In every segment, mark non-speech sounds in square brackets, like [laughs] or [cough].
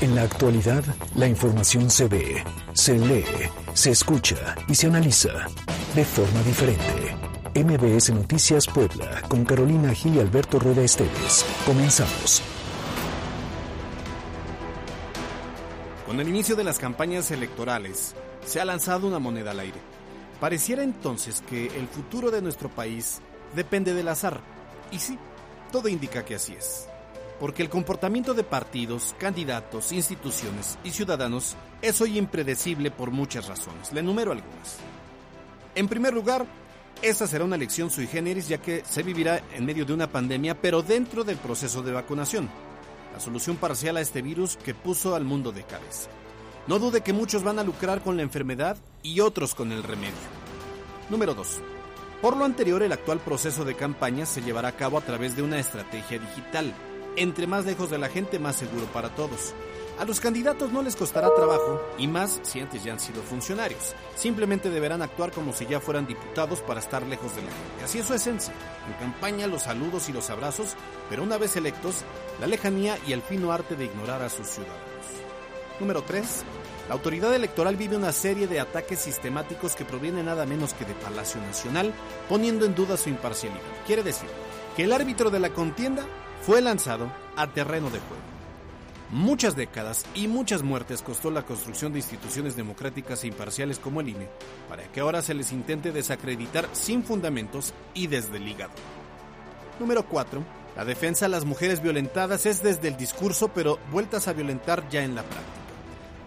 En la actualidad, la información se ve, se lee, se escucha y se analiza de forma diferente. MBS Noticias Puebla, con Carolina Gil y Alberto Rueda Esteves. Comenzamos. Con el inicio de las campañas electorales, se ha lanzado una moneda al aire. Pareciera entonces que el futuro de nuestro país depende del azar. Y sí, todo indica que así es porque el comportamiento de partidos, candidatos, instituciones y ciudadanos es hoy impredecible por muchas razones. Le enumero algunas. En primer lugar, esta será una elección sui generis ya que se vivirá en medio de una pandemia, pero dentro del proceso de vacunación. La solución parcial a este virus que puso al mundo de cabeza. No dude que muchos van a lucrar con la enfermedad y otros con el remedio. Número 2. Por lo anterior, el actual proceso de campaña se llevará a cabo a través de una estrategia digital entre más lejos de la gente, más seguro para todos. A los candidatos no les costará trabajo, y más si antes ya han sido funcionarios. Simplemente deberán actuar como si ya fueran diputados para estar lejos de la gente. Así es su esencia. En campaña los saludos y los abrazos, pero una vez electos, la lejanía y el fino arte de ignorar a sus ciudadanos. Número 3. La autoridad electoral vive una serie de ataques sistemáticos que provienen nada menos que de Palacio Nacional, poniendo en duda su imparcialidad. Quiere decir que el árbitro de la contienda fue lanzado a terreno de juego. Muchas décadas y muchas muertes costó la construcción de instituciones democráticas e imparciales como el INE, para que ahora se les intente desacreditar sin fundamentos y desde el hígado. Número 4. La defensa a las mujeres violentadas es desde el discurso, pero vueltas a violentar ya en la práctica.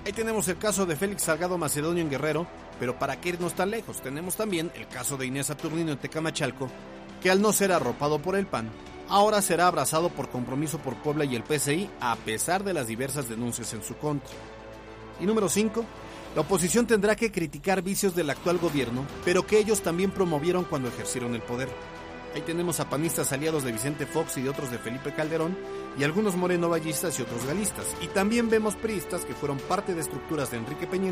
Ahí tenemos el caso de Félix Salgado Macedonio en Guerrero, pero para qué irnos tan lejos, tenemos también el caso de Inés Saturnino en Tecamachalco, que al no ser arropado por el PAN, ahora será abrazado por compromiso por Puebla y el PCI a pesar de las diversas denuncias en su contra. Y número 5. La oposición tendrá que criticar vicios del actual gobierno, pero que ellos también promovieron cuando ejercieron el poder. Ahí tenemos a panistas aliados de Vicente Fox y de otros de Felipe Calderón, y algunos morenovallistas y otros galistas. Y también vemos priistas que fueron parte de estructuras de Enrique Peña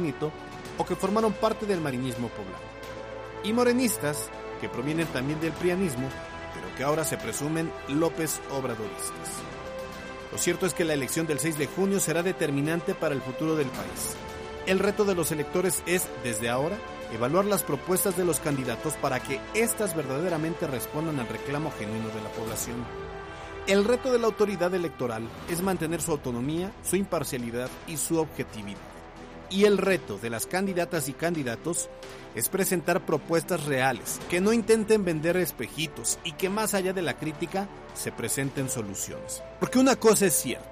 o que formaron parte del marinismo poblano. Y morenistas, que provienen también del prianismo, ahora se presumen López Obradoristas. Lo cierto es que la elección del 6 de junio será determinante para el futuro del país. El reto de los electores es, desde ahora, evaluar las propuestas de los candidatos para que éstas verdaderamente respondan al reclamo genuino de la población. El reto de la autoridad electoral es mantener su autonomía, su imparcialidad y su objetividad. Y el reto de las candidatas y candidatos es presentar propuestas reales, que no intenten vender espejitos y que más allá de la crítica se presenten soluciones. Porque una cosa es cierta,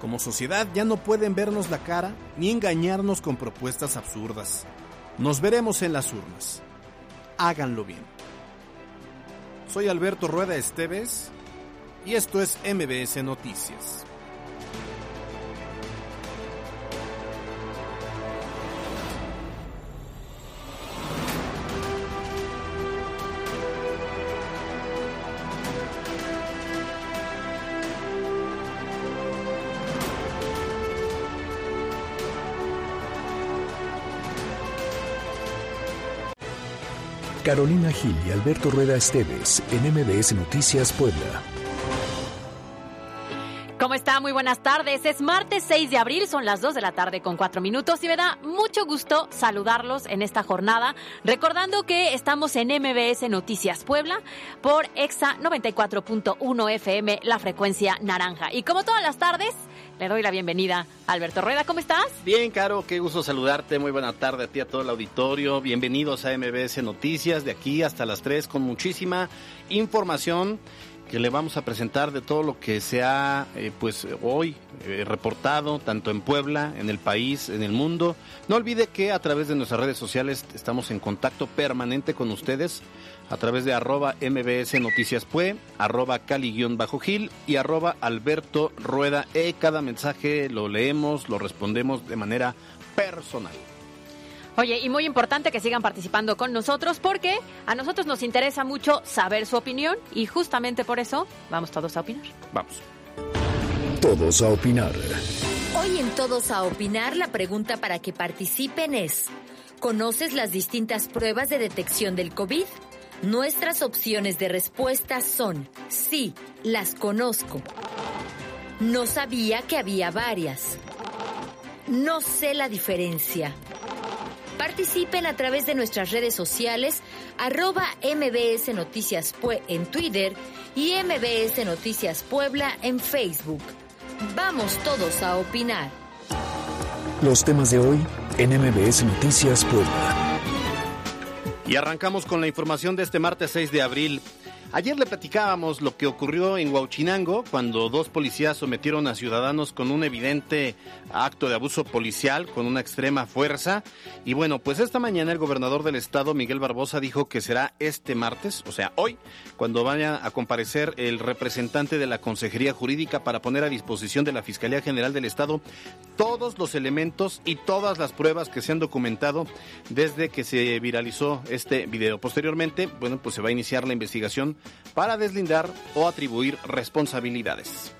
como sociedad ya no pueden vernos la cara ni engañarnos con propuestas absurdas. Nos veremos en las urnas. Háganlo bien. Soy Alberto Rueda Esteves y esto es MBS Noticias. Carolina Gil y Alberto Rueda Esteves en MBS Noticias Puebla. ¿Cómo está? Muy buenas tardes. Es martes 6 de abril, son las 2 de la tarde con 4 minutos y me da mucho gusto saludarlos en esta jornada, recordando que estamos en MBS Noticias Puebla por EXA 94.1 FM, la frecuencia naranja. Y como todas las tardes, le doy la bienvenida a Alberto Rueda. ¿Cómo estás? Bien, Caro, qué gusto saludarte. Muy buena tarde a ti, a todo el auditorio. Bienvenidos a MBS Noticias de aquí hasta las 3 con muchísima información que le vamos a presentar de todo lo que se ha eh, pues hoy eh, reportado tanto en Puebla, en el país, en el mundo. No olvide que a través de nuestras redes sociales estamos en contacto permanente con ustedes a través de arroba mbs noticias pue, arroba cali-gil y arroba alberto rueda e. Cada mensaje lo leemos, lo respondemos de manera personal. Oye, y muy importante que sigan participando con nosotros porque a nosotros nos interesa mucho saber su opinión y justamente por eso vamos todos a opinar. Vamos. Todos a opinar. Hoy en Todos a opinar la pregunta para que participen es, ¿conoces las distintas pruebas de detección del COVID? Nuestras opciones de respuesta son sí, las conozco. No sabía que había varias. no sé la diferencia. Participen a través de nuestras redes sociales, arroba MBS Noticias Pue en Twitter y MBS Noticias Puebla en Facebook. Vamos todos a opinar. Los temas de hoy en MBS Noticias Puebla. Y arrancamos con la información de este martes 6 de abril. Ayer le platicábamos lo que ocurrió en Huauchinango cuando dos policías sometieron a ciudadanos con un evidente acto de abuso policial con una extrema fuerza. Y bueno, pues esta mañana el gobernador del estado, Miguel Barbosa, dijo que será este martes, o sea, hoy, cuando vaya a comparecer el representante de la Consejería Jurídica para poner a disposición de la Fiscalía General del Estado todos los elementos y todas las pruebas que se han documentado desde que se viralizó este video. Posteriormente, bueno, pues se va a iniciar la investigación para deslindar o atribuir responsabilidades.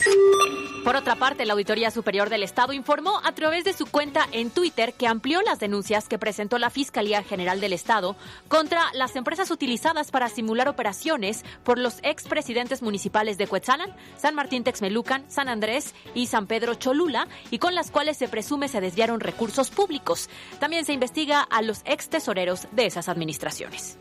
Por otra parte, la Auditoría Superior del Estado informó a través de su cuenta en Twitter que amplió las denuncias que presentó la Fiscalía General del Estado contra las empresas utilizadas para simular operaciones por los expresidentes municipales de Cuetzalan, San Martín Texmelucan, San Andrés y San Pedro Cholula, y con las cuales se presume se desviaron recursos públicos. También se investiga a los ex tesoreros de esas administraciones.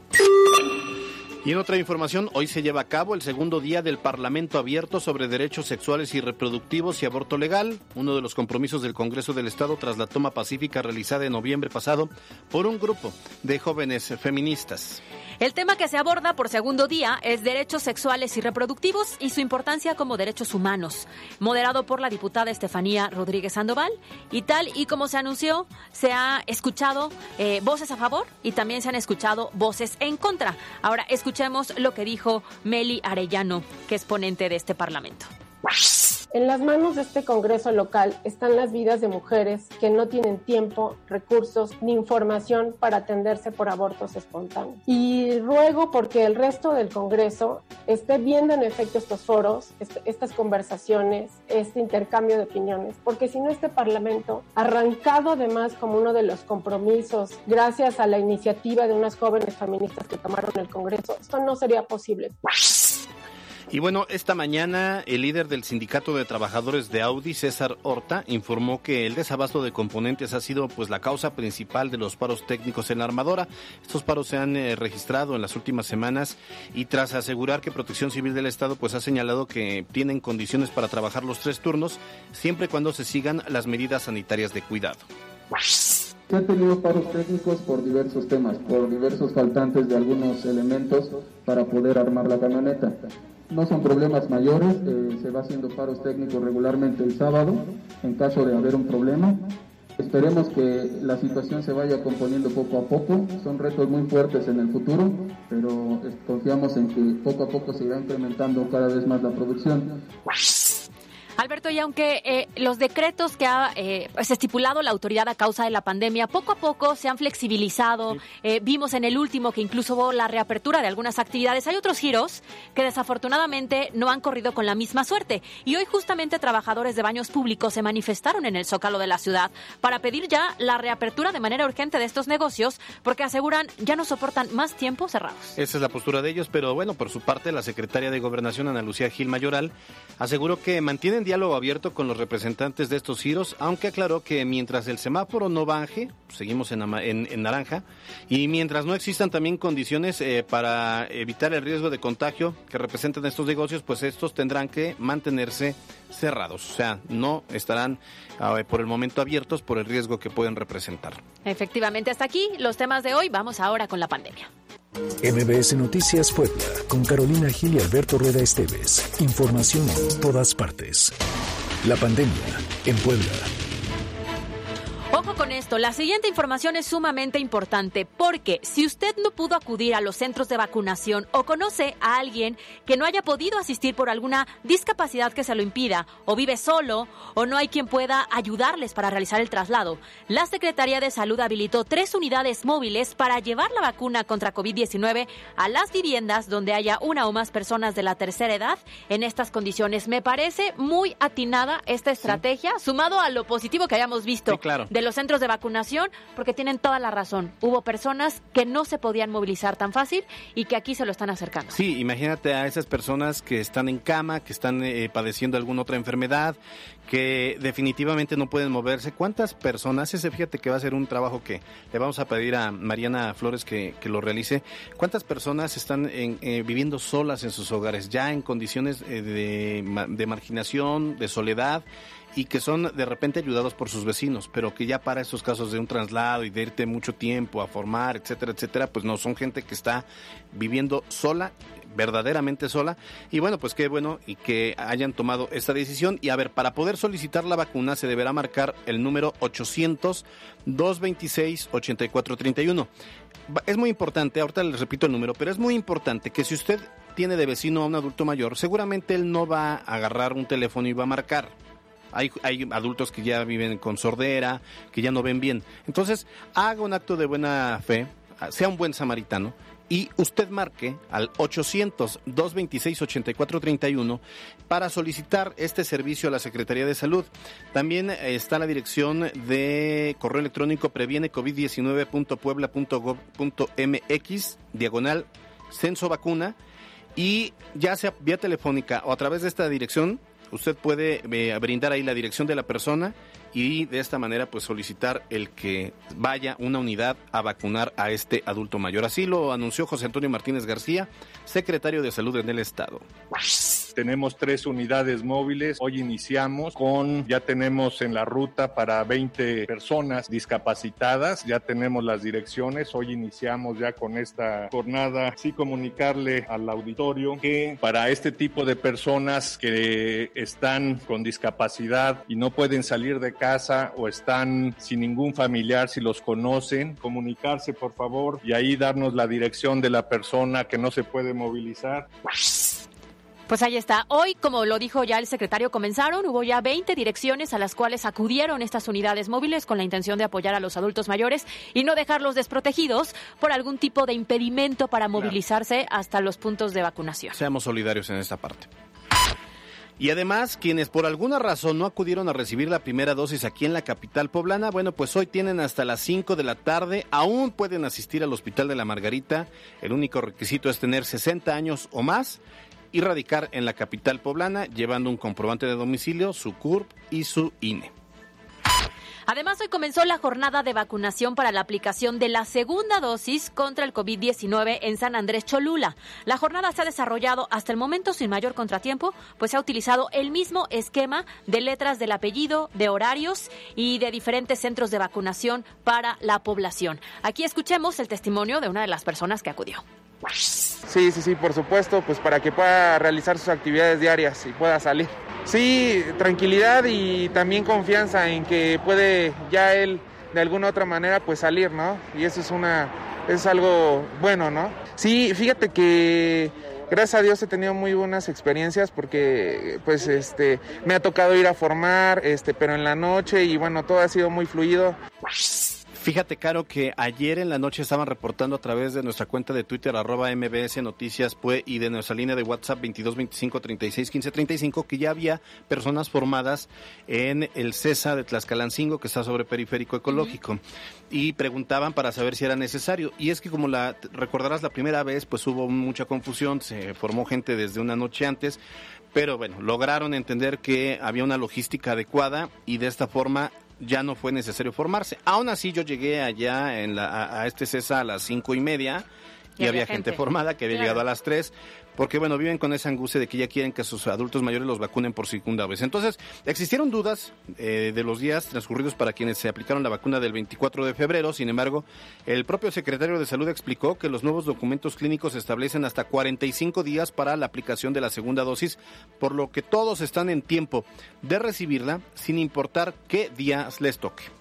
Y en otra información, hoy se lleva a cabo el segundo día del Parlamento abierto sobre derechos sexuales y reproductivos y aborto legal, uno de los compromisos del Congreso del Estado tras la toma pacífica realizada en noviembre pasado por un grupo de jóvenes feministas. El tema que se aborda por segundo día es derechos sexuales y reproductivos y su importancia como derechos humanos, moderado por la diputada Estefanía Rodríguez Sandoval. Y tal y como se anunció, se ha escuchado eh, voces a favor y también se han escuchado voces en contra. Ahora escuchemos lo que dijo Meli Arellano, que es ponente de este Parlamento. En las manos de este Congreso local están las vidas de mujeres que no tienen tiempo, recursos ni información para atenderse por abortos espontáneos. Y ruego porque el resto del Congreso esté viendo en efecto estos foros, estas conversaciones, este intercambio de opiniones, porque si no este Parlamento, arrancado además como uno de los compromisos, gracias a la iniciativa de unas jóvenes feministas que tomaron el Congreso, esto no sería posible. Y bueno, esta mañana el líder del Sindicato de Trabajadores de Audi, César Horta, informó que el desabasto de componentes ha sido pues la causa principal de los paros técnicos en la armadora. Estos paros se han eh, registrado en las últimas semanas y tras asegurar que Protección Civil del Estado pues ha señalado que tienen condiciones para trabajar los tres turnos siempre y cuando se sigan las medidas sanitarias de cuidado. Se han tenido paros técnicos por diversos temas, por diversos faltantes de algunos elementos para poder armar la camioneta. No son problemas mayores, eh, se va haciendo paros técnicos regularmente el sábado en caso de haber un problema. Esperemos que la situación se vaya componiendo poco a poco. Son retos muy fuertes en el futuro, pero eh, confiamos en que poco a poco se irá incrementando cada vez más la producción. Alberto, y aunque eh, los decretos que ha eh, pues, estipulado la autoridad a causa de la pandemia poco a poco se han flexibilizado, eh, vimos en el último que incluso hubo la reapertura de algunas actividades, hay otros giros que desafortunadamente no han corrido con la misma suerte. Y hoy justamente trabajadores de baños públicos se manifestaron en el Zócalo de la ciudad para pedir ya la reapertura de manera urgente de estos negocios porque aseguran ya no soportan más tiempo cerrados. Esa es la postura de ellos, pero bueno, por su parte la secretaria de Gobernación, Ana Lucía Gil Mayoral, aseguró que mantienen diálogo abierto con los representantes de estos giros, aunque aclaró que mientras el semáforo no baje, seguimos en, naranja, y mientras no existan también condiciones eh, para evitar el riesgo de contagio que representan estos negocios, pues estos tendrán que mantenerse cerrados, o sea, no estarán uh, por el momento abiertos por el riesgo que pueden representar. Efectivamente, hasta aquí los temas de hoy. Vamos ahora con la pandemia. MBS Noticias Puebla, con Carolina Gil y Alberto Rueda Esteves. Información en todas partes. La pandemia en Puebla. Ojo con esto, la siguiente información es sumamente importante porque si usted no pudo acudir a los centros de vacunación o conoce a alguien que no haya podido asistir por alguna discapacidad que se lo impida o vive solo o no hay quien pueda ayudarles para realizar el traslado, la Secretaría de Salud habilitó tres unidades móviles para llevar la vacuna contra COVID-19 a las viviendas donde haya una o más personas de la tercera edad en estas condiciones. Me parece muy atinada esta estrategia, sumado a lo positivo que hayamos visto claro. de los centros de vacunación porque tienen toda la razón. Hubo personas que no se podían movilizar tan fácil y que aquí se lo están acercando. Sí, imagínate a esas personas que están en cama, que están eh, padeciendo alguna otra enfermedad, que definitivamente no pueden moverse. ¿Cuántas personas? Ese fíjate que va a ser un trabajo que le vamos a pedir a Mariana Flores que, lo realice. ¿Cuántas personas están eh, viviendo solas en sus hogares, ya en condiciones eh, de, de marginación, de soledad? Y que son de repente ayudados por sus vecinos, pero que ya para esos casos de un traslado y de irte mucho tiempo a formar, etcétera, etcétera, pues no, son gente que está viviendo sola verdaderamente sola. Y bueno, pues qué bueno y que hayan tomado esta decisión. Y a ver, para poder solicitar la vacuna se deberá marcar el número 800-226-8431. Es muy importante, ahorita les repito el número, pero es muy importante que si usted tiene de vecino a un adulto mayor, seguramente él no va a agarrar un teléfono y va a marcar hay, hay adultos que ya viven con sordera, que ya no ven bien. Entonces, haga un acto de buena fe, sea un buen samaritano y usted marque al 800-226-8431 para solicitar este servicio a la Secretaría de Salud. También está la dirección de correo electrónico previene covid19.puebla.gov.mx, diagonal censo vacuna, y ya sea vía telefónica o a través de esta dirección, usted puede eh, brindar ahí la dirección de la persona y de esta manera pues solicitar el que vaya una unidad a vacunar a este adulto mayor. Así lo anunció José Antonio Martínez García, secretario de Salud en el Estado. Tenemos tres unidades móviles. Hoy iniciamos con, ya tenemos en la ruta para 20 personas discapacitadas, ya tenemos las direcciones. Hoy iniciamos ya con esta jornada. Sí comunicarle al auditorio que para este tipo de personas que están con discapacidad y no pueden salir de casa o están sin ningún familiar, si los conocen, comunicarse por favor y ahí darnos la dirección de la persona que no se puede movilizar. Pues ahí está. Hoy, como lo dijo ya el secretario, comenzaron, hubo ya 20 direcciones a las cuales acudieron estas unidades móviles con la intención de apoyar a los adultos mayores y no dejarlos desprotegidos por algún tipo de impedimento para movilizarse hasta los puntos de vacunación. Seamos solidarios en esta parte. Y además, quienes por alguna razón no acudieron a recibir la primera dosis aquí en la capital poblana, bueno, pues hoy tienen hasta las 5 de la tarde, aún pueden asistir al Hospital de la Margarita. El único requisito es tener 60 años o más y radicar en la capital poblana llevando un comprobante de domicilio, su CURP y su INE. Además, hoy comenzó la jornada de vacunación para la aplicación de la segunda dosis contra el COVID-19 en San Andrés Cholula. La jornada se ha desarrollado hasta el momento sin mayor contratiempo, pues se ha utilizado el mismo esquema de letras del apellido, de horarios y de diferentes centros de vacunación para la población. Aquí escuchemos el testimonio de una de las personas que acudió. Sí, sí, sí, por supuesto, pues para que pueda realizar sus actividades diarias y pueda salir. Sí, tranquilidad y también confianza en que puede ya él de alguna otra manera pues salir, ¿no? Y eso es una es algo bueno, ¿no? Sí, fíjate que gracias a Dios he tenido muy buenas experiencias porque pues este me ha tocado ir a formar, este, pero en la noche y bueno, todo ha sido muy fluido. Fíjate, Caro, que ayer en la noche estaban reportando a través de nuestra cuenta de Twitter, arroba MBS Noticias, pues, y de nuestra línea de WhatsApp 2225 36 15 35, que ya había personas formadas en el CESA de Tlaxcalancingo, que está sobre periférico ecológico, y preguntaban para saber si era necesario. Y es que como la recordarás la primera vez, pues hubo mucha confusión, se formó gente desde una noche antes, pero bueno, lograron entender que había una logística adecuada y de esta forma ya no fue necesario formarse. Aún así yo llegué allá en la, a, este CESA a las cinco y media y, había gente, formada que había llegado a las tres porque bueno, viven con esa angustia de que ya quieren que sus adultos mayores los vacunen por segunda vez. Entonces, existieron dudas eh, de los días transcurridos para quienes se aplicaron la vacuna del 24 de febrero, sin embargo, el propio secretario de Salud explicó que los nuevos documentos clínicos establecen hasta 45 días para la aplicación de la segunda dosis, por lo que todos están en tiempo de recibirla sin importar qué días les toque.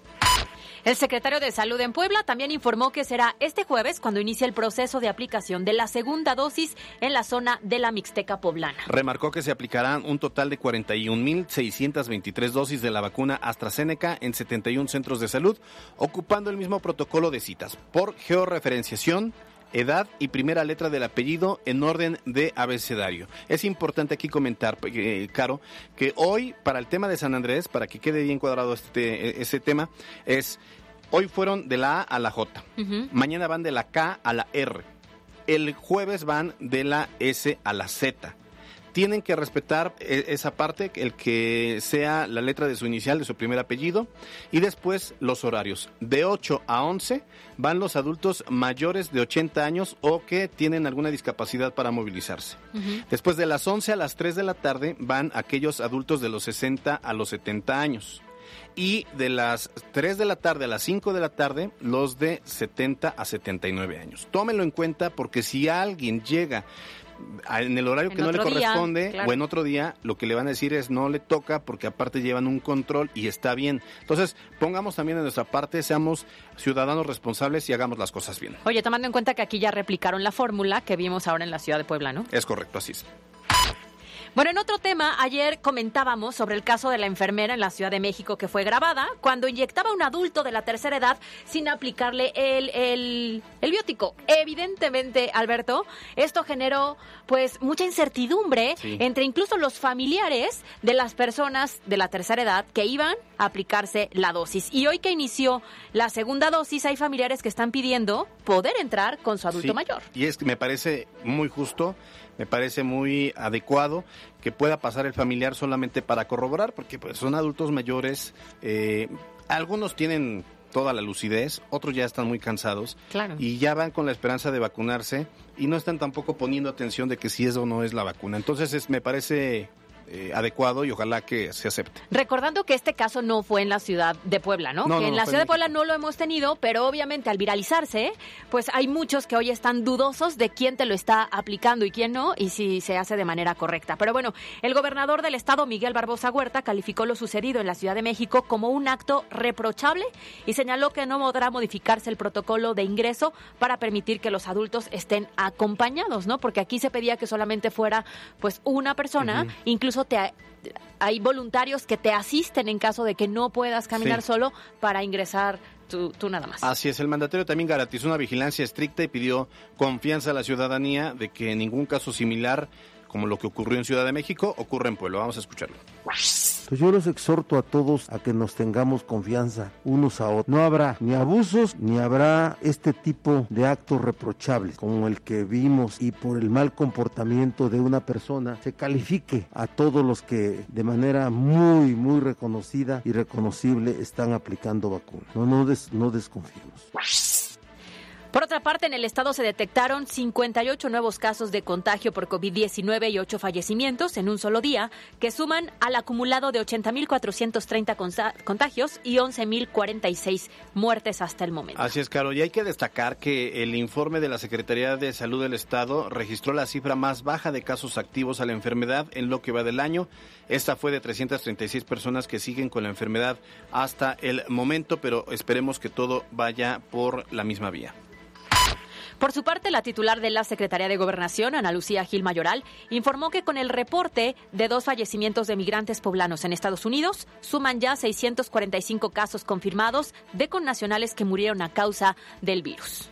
El secretario de Salud en Puebla también informó que será este jueves cuando inicie el proceso de aplicación de la segunda dosis en la zona de la Mixteca poblana. Remarcó que se aplicarán un total de 41.623 dosis de la vacuna AstraZeneca en 71 centros de salud, ocupando el mismo protocolo de citas por georreferenciación edad y primera letra del apellido en orden de abecedario. Es importante aquí comentar, eh, Caro, que hoy para el tema de San Andrés, para que quede bien cuadrado este, ese tema, es hoy fueron de la A a la J, mañana van de la K a la R, el jueves van de la S a la Z tienen que respetar eh, esa parte, el que sea la letra de su inicial, de su primer apellido, y después los horarios. De 8 a 11 van los adultos mayores de 80 años o que tienen alguna discapacidad para movilizarse. Después de las 11 a las 3 de la tarde van aquellos adultos de los 60 a los 70 años. Y de las 3 de la tarde a las 5 de la tarde, los de 70 a 79 años. Tómenlo en cuenta porque si alguien llega en el horario que no le corresponde o en otro día, lo que le van a decir es no le toca porque aparte llevan un control y está bien. Entonces, pongamos también de nuestra parte, seamos ciudadanos responsables y hagamos las cosas bien. Oye, tomando en cuenta que aquí ya replicaron la fórmula que vimos ahora en la ciudad de Puebla, ¿no? Es correcto, así es. Bueno, en otro tema, ayer comentábamos sobre el caso de la enfermera en la Ciudad de México que fue grabada cuando inyectaba a un adulto de la tercera edad sin aplicarle el, el, el biótico. Evidentemente, Alberto, esto generó pues mucha incertidumbre entre incluso los familiares de las personas de la tercera edad que iban a aplicarse la dosis. Y hoy que inició la segunda dosis, hay familiares que están pidiendo poder entrar con su adulto mayor. Y es que me parece muy justo me parece muy adecuado que pueda pasar el familiar solamente para corroborar, porque pues, son adultos mayores, eh, algunos tienen toda la lucidez, otros ya están muy cansados y ya van con la esperanza de vacunarse y no están tampoco poniendo atención de que si es o no es la vacuna. Entonces es, me parece eh, adecuado y ojalá que se acepte. Recordando que este caso no fue en la ciudad de Puebla, ¿no? que en la ciudad de Puebla no lo hemos tenido, pero obviamente al viralizarse, pues hay muchos que hoy están dudosos de quién te lo está aplicando y quién no, y si se hace de manera correcta. Pero bueno, el gobernador del estado, Miguel Barbosa Huerta, calificó lo sucedido en la Ciudad de México como un acto reprochable y señaló que no podrá modificarse el protocolo de ingreso para permitir que los adultos estén acompañados, ¿no? Porque aquí se pedía que solamente fuera pues una persona, incluso te, hay voluntarios que te asisten en caso de que no puedas caminar solo para ingresar Tú, tú, nada más. Así es, el mandatario también garantizó una vigilancia estricta y pidió confianza a la ciudadanía de que en ningún caso similar como lo que ocurrió en Ciudad de México, ocurre en Pueblo. Vamos a escucharlo. Pues yo les exhorto a todos a que nos tengamos confianza unos a otros. No habrá ni abusos ni habrá este tipo de actos reprochables como el que vimos y por el mal comportamiento de una persona se califique a todos los que de manera muy, muy reconocida y reconocible están aplicando vacunas. No, no, no desconfiemos. Por otra parte, en el estado se detectaron 58 nuevos casos de contagio por COVID-19 y 8 fallecimientos en un solo día, que suman al acumulado de 80.430 contagios y 11.046 muertes hasta el momento. Así es, Caro. Y hay que destacar que el informe de la Secretaría de Salud del Estado registró la cifra más baja de casos activos a la enfermedad en lo que va del año. Esta fue de 336 personas que siguen con la enfermedad hasta el momento, pero esperemos que todo vaya por la misma vía. Por su parte, la titular de la Secretaría de Gobernación, Ana Lucía Gil Mayoral, informó que con el reporte de dos fallecimientos de migrantes poblanos en Estados Unidos, suman ya 645 casos confirmados de connacionales que murieron a causa del virus.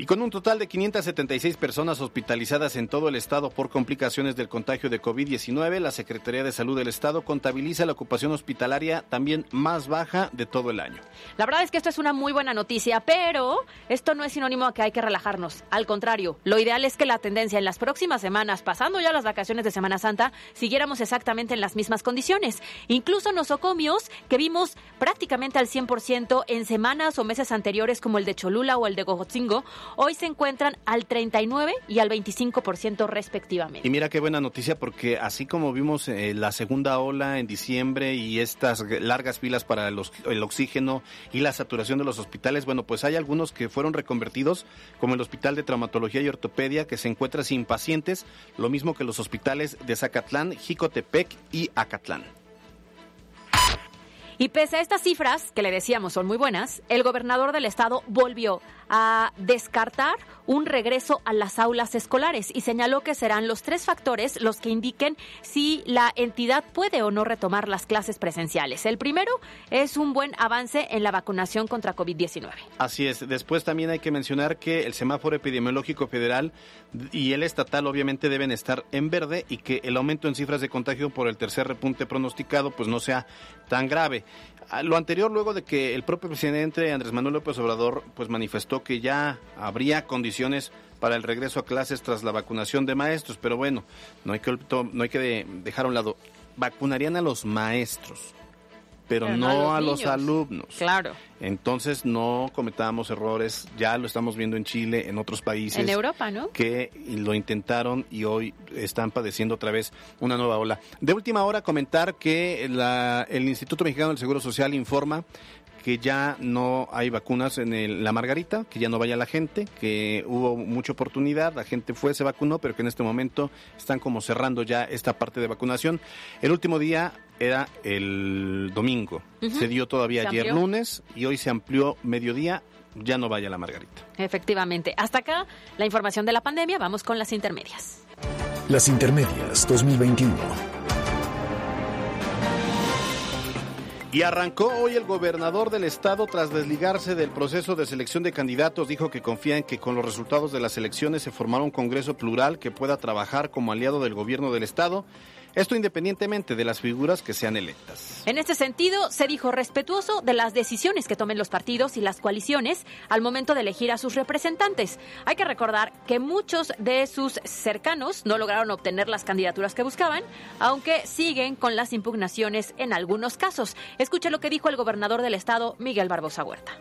Y con un total de 576 personas hospitalizadas en todo el estado por complicaciones del contagio de COVID-19, la Secretaría de Salud del Estado contabiliza la ocupación hospitalaria también más baja de todo el año. La verdad es que esto es una muy buena noticia, pero esto no es sinónimo a que hay que relajarnos. Al contrario, lo ideal es que la tendencia en las próximas semanas, pasando ya las vacaciones de Semana Santa, siguiéramos exactamente en las mismas condiciones. Incluso nosocomios que vimos prácticamente al 100% en semanas o meses anteriores como el de Cholula o el de Gojotzingo, Hoy se encuentran al 39 y al 25% respectivamente. Y mira qué buena noticia porque así como vimos eh, la segunda ola en diciembre y estas largas filas para el oxígeno y la saturación de los hospitales, bueno, pues hay algunos que fueron reconvertidos, como el Hospital de Traumatología y Ortopedia, que se encuentra sin pacientes, lo mismo que los hospitales de Zacatlán, Jicotepec y Acatlán. Y pese a estas cifras, que le decíamos son muy buenas, el gobernador del estado volvió a descartar un regreso a las aulas escolares y señaló que serán los tres factores los que indiquen si la entidad puede o no retomar las clases presenciales. El primero es un buen avance en la vacunación contra COVID-19. Así es. Después también hay que mencionar que el semáforo epidemiológico federal y el estatal obviamente deben estar en verde y que el aumento en cifras de contagio por el tercer repunte pronosticado pues no sea tan grave. Lo anterior luego de que el propio presidente Andrés Manuel López Obrador pues manifestó que ya habría condiciones para el regreso a clases tras la vacunación de maestros, pero bueno, no hay que no hay que dejar a un lado vacunarían a los maestros pero, no, a los, alumnos. Claro. Entonces no cometamos errores, ya lo estamos viendo en Chile, en otros países. En Europa, ¿no? Que lo intentaron y hoy están padeciendo otra vez una nueva ola. De última hora comentar que el Instituto Mexicano del Seguro Social informa que ya no hay vacunas en la Margarita, que ya no vaya la gente, que hubo mucha oportunidad, la gente fue, se vacunó, pero que en este momento están como cerrando ya esta parte de vacunación. El último día era el domingo. Se dio todavía ayer lunes y hoy se amplió mediodía. Ya no vaya la Margarita. Efectivamente. Hasta acá la información de la pandemia. Vamos con las intermedias. Las intermedias 2021. Y arrancó hoy el gobernador del estado tras desligarse del proceso de selección de candidatos. Dijo que confía en que con los resultados de las elecciones se formará un Congreso plural que pueda trabajar como aliado del gobierno del estado esto independientemente de las figuras que sean electas. En este sentido, se dijo respetuoso de las decisiones que tomen los partidos y las coaliciones al momento de elegir a sus representantes. Hay que recordar que muchos de sus cercanos no lograron obtener las candidaturas que buscaban, aunque siguen con las impugnaciones en algunos casos. Escuche lo que dijo el gobernador del estado, Miguel Barbosa Huerta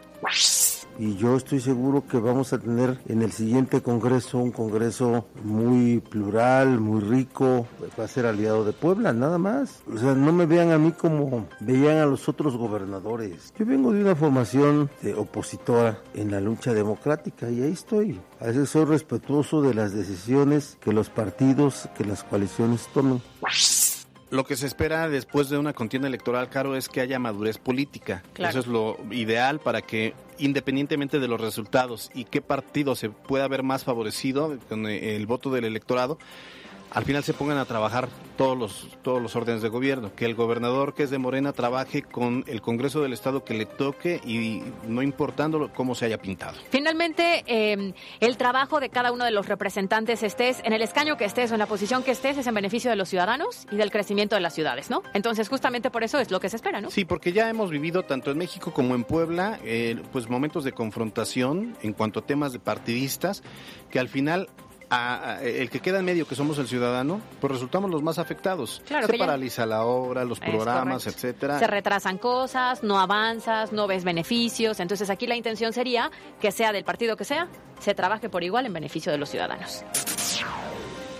y yo estoy seguro que vamos a tener en el siguiente Congreso un Congreso muy plural, muy rico, va a ser aliado de Puebla, nada más. O sea, no me vean a mí como veían a los otros gobernadores. Yo vengo de una formación de opositora en la lucha democrática y ahí estoy. A veces soy respetuoso de las decisiones que los partidos, que las coaliciones tomen. Lo que se espera después de una contienda electoral, Caro, es que haya madurez política. Eso es lo ideal para que, independientemente de los resultados y qué partido se pueda ver más favorecido con el voto del electorado, al final se pongan a trabajar todos los, todos los órdenes de gobierno, que el gobernador que es de Morena trabaje con el Congreso del Estado que le toque y no importando cómo se haya pintado. Finalmente, em, el trabajo de cada uno de los representantes, estés en el escaño que estés o en la posición que estés, es en beneficio de los ciudadanos y del crecimiento de las ciudades, ¿no? Entonces, justamente por eso es lo que se espera, ¿no? Sí, porque ya hemos vivido tanto en México como en Puebla, eh, pues momentos de confrontación en cuanto a temas de partidistas, que al final el que queda en medio, que somos el ciudadano, pues resultamos los más afectados. Claro, se paraliza la obra, los programas, etcétera. Se retrasan cosas, no avanzas, no ves beneficios. Entonces aquí la intención sería que sea del partido que sea, se trabaje por igual en beneficio de los ciudadanos.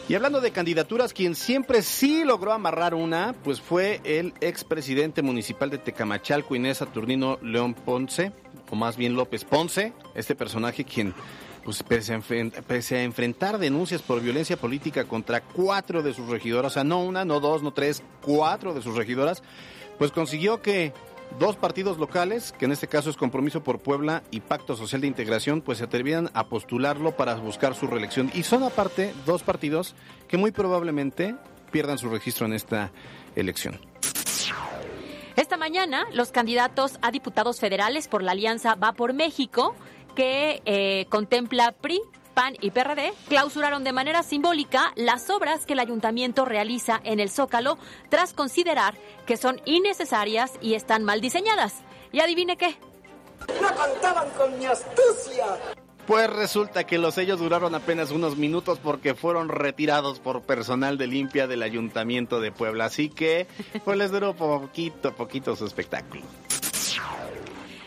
Y hablando de candidaturas, quien siempre sí logró amarrar una, pues fue el expresidente municipal de Tecamachalco, Inés Saturnino León Ponce, o más bien López Ponce, este personaje quien pues pese a, enfrentar denuncias por violencia política contra cuatro de sus regidoras, o sea, no una, no dos, no tres, cuatro de sus regidoras, pues consiguió que dos partidos locales, que en este caso es Compromiso por Puebla y Pacto Social de Integración, pues se atrevieran a postularlo para buscar su reelección. Y son aparte dos partidos que muy probablemente pierdan su registro en esta elección. Esta mañana, los candidatos a diputados federales por la Alianza Va por México que eh, contempla PRI, PAN y PRD clausuraron de manera simbólica las obras que el ayuntamiento realiza en el Zócalo tras considerar que son innecesarias y están mal diseñadas. Y adivine qué. No contaban con mi astucia. Pues resulta que los sellos duraron apenas unos minutos porque fueron retirados por personal de limpia del Ayuntamiento de Puebla. Así que, pues les duró poquito, poquito su espectáculo.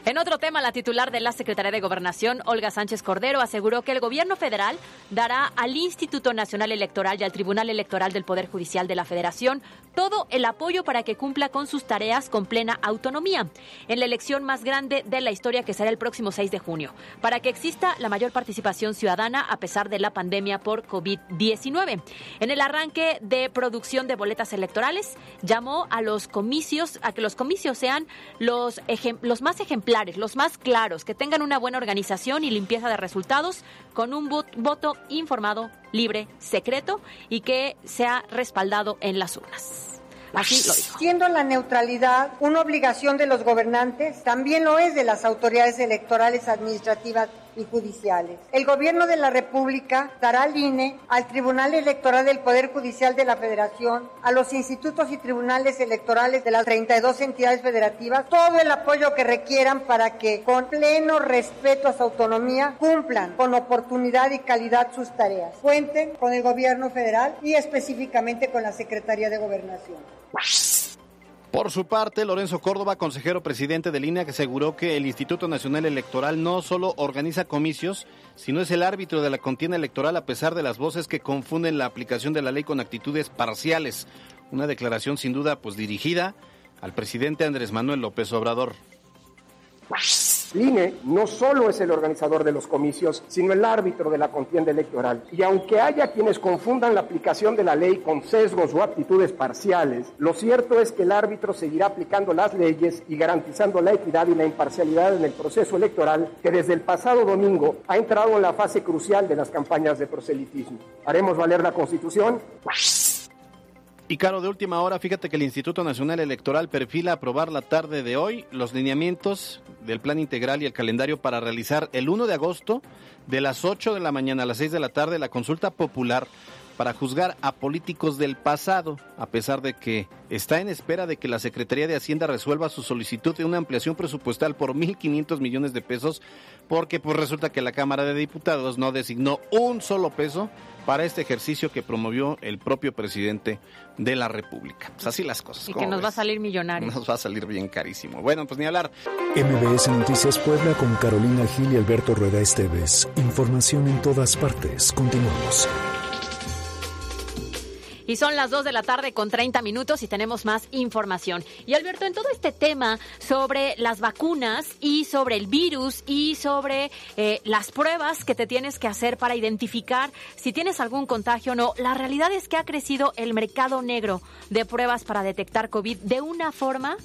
En otro tema, la titular de la Secretaría de Gobernación, Olga Sánchez Cordero, aseguró que el gobierno federal dará al Instituto Nacional Electoral y al Tribunal Electoral del Poder Judicial de la Federación todo el apoyo para que cumpla con sus tareas con plena autonomía en la elección más grande de la historia que será el próximo 6 de junio, para que exista la mayor participación ciudadana a pesar de la pandemia por COVID-19. En el arranque de producción de boletas electorales, llamó a los comicios, a que los comicios sean los, los más ejemplares los más claros, que tengan una buena organización y limpieza de resultados, con un voto informado, libre, secreto y que sea respaldado en las urnas. Así lo dijo. Siendo la neutralidad una obligación de los gobernantes, también lo es de las autoridades electorales administrativas y judiciales. El gobierno de la República dará al INE, al Tribunal Electoral del Poder Judicial de la Federación, a los institutos y tribunales electorales de las 32 entidades federativas, todo el apoyo que requieran para que, con pleno respeto a su autonomía, cumplan con oportunidad y calidad sus tareas. Cuenten con el gobierno federal y específicamente con la Secretaría de Gobernación. Por su parte, Lorenzo Córdoba, consejero presidente de línea, aseguró que el Instituto Nacional Electoral no solo organiza comicios, sino es el árbitro de la contienda electoral a pesar de las voces que confunden la aplicación de la ley con actitudes parciales. Una declaración sin duda pues dirigida al presidente Andrés Manuel López Obrador. INE no solo es el organizador de los comicios, sino el árbitro de la contienda electoral. Y aunque haya quienes confundan la aplicación de la ley con sesgos o actitudes parciales, lo cierto es que el árbitro seguirá aplicando las leyes y garantizando la equidad y la imparcialidad en el proceso electoral que desde el pasado domingo ha entrado en la fase crucial de las campañas de proselitismo. ¿Haremos valer la Constitución? Y Caro, de última hora, fíjate que el Instituto Nacional Electoral perfila aprobar la tarde de hoy los lineamientos del plan integral y el calendario para realizar el 1 de agosto de las 8 de la mañana a las 6 de la tarde la consulta popular para juzgar a políticos del pasado, a pesar de que está en espera de que la Secretaría de Hacienda resuelva su solicitud de una ampliación presupuestal por 1.500 millones de pesos, porque pues resulta que la Cámara de Diputados no designó un solo peso para este ejercicio que promovió el propio presidente de la República. Pues así las cosas. Y que nos va a salir millonario. Nos va a salir bien carísimo. Bueno, pues ni hablar. MBS Noticias Puebla con Carolina Gil y Alberto Rueda Esteves. Información en todas partes. Continuamos. Y son las 2 de la tarde con 30 minutos y tenemos más información. Y Alberto, en todo este tema sobre las vacunas y sobre el virus y sobre eh, las pruebas que te tienes que hacer para identificar si tienes algún contagio o no, la realidad es que ha crecido el mercado negro de pruebas para detectar COVID de una forma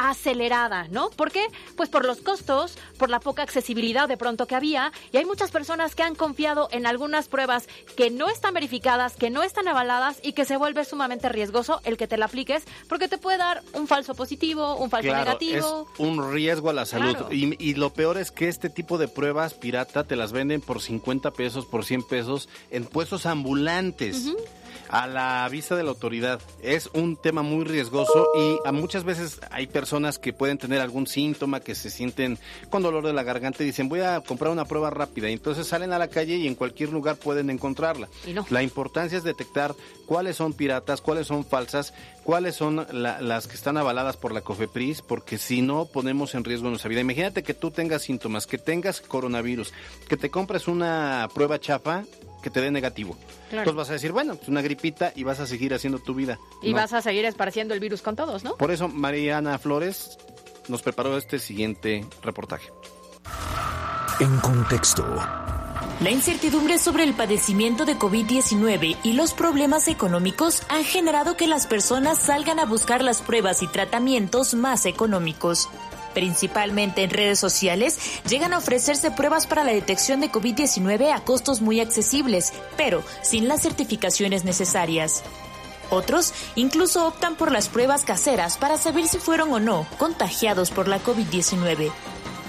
acelerada, ¿no? ¿Por qué? Pues por los costos, por la poca accesibilidad de pronto que había y hay muchas personas que han confiado en algunas pruebas que no están verificadas, que no están avaladas y que se vuelve sumamente riesgoso el que te la apliques porque te puede dar un falso positivo, un falso negativo. Es un riesgo a la salud. Y, lo peor es que este tipo de pruebas pirata te las venden por 50 pesos, por 100 pesos en puestos ambulantes a la vista de la autoridad. Es un tema muy riesgoso y a muchas veces hay personas que pueden tener algún síntoma, que se sienten con dolor de la garganta y dicen voy a comprar una prueba rápida. Y entonces salen a la calle y en cualquier lugar pueden encontrarla. La importancia es detectar cuáles son piratas, cuáles son falsas, cuáles son las que están avaladas por la COFEPRIS, porque si no ponemos en riesgo nuestra vida. Imagínate que tú tengas síntomas, que tengas coronavirus, que te compres una prueba chafa que te dé negativo. Entonces vas a decir, bueno, es una gripita y vas a seguir haciendo tu vida. Y vas a seguir esparciendo el virus con todos, ¿no? Por eso Mariana Flores nos preparó este siguiente reportaje. En contexto. La incertidumbre sobre el padecimiento de COVID-19 y los problemas económicos han generado que las personas salgan a buscar las pruebas y tratamientos más económicos principalmente en redes sociales, llegan a ofrecerse pruebas para la detección de COVID-19 a costos muy accesibles, pero sin las certificaciones necesarias. Otros incluso optan por las pruebas caseras para saber si fueron o no contagiados por la COVID-19.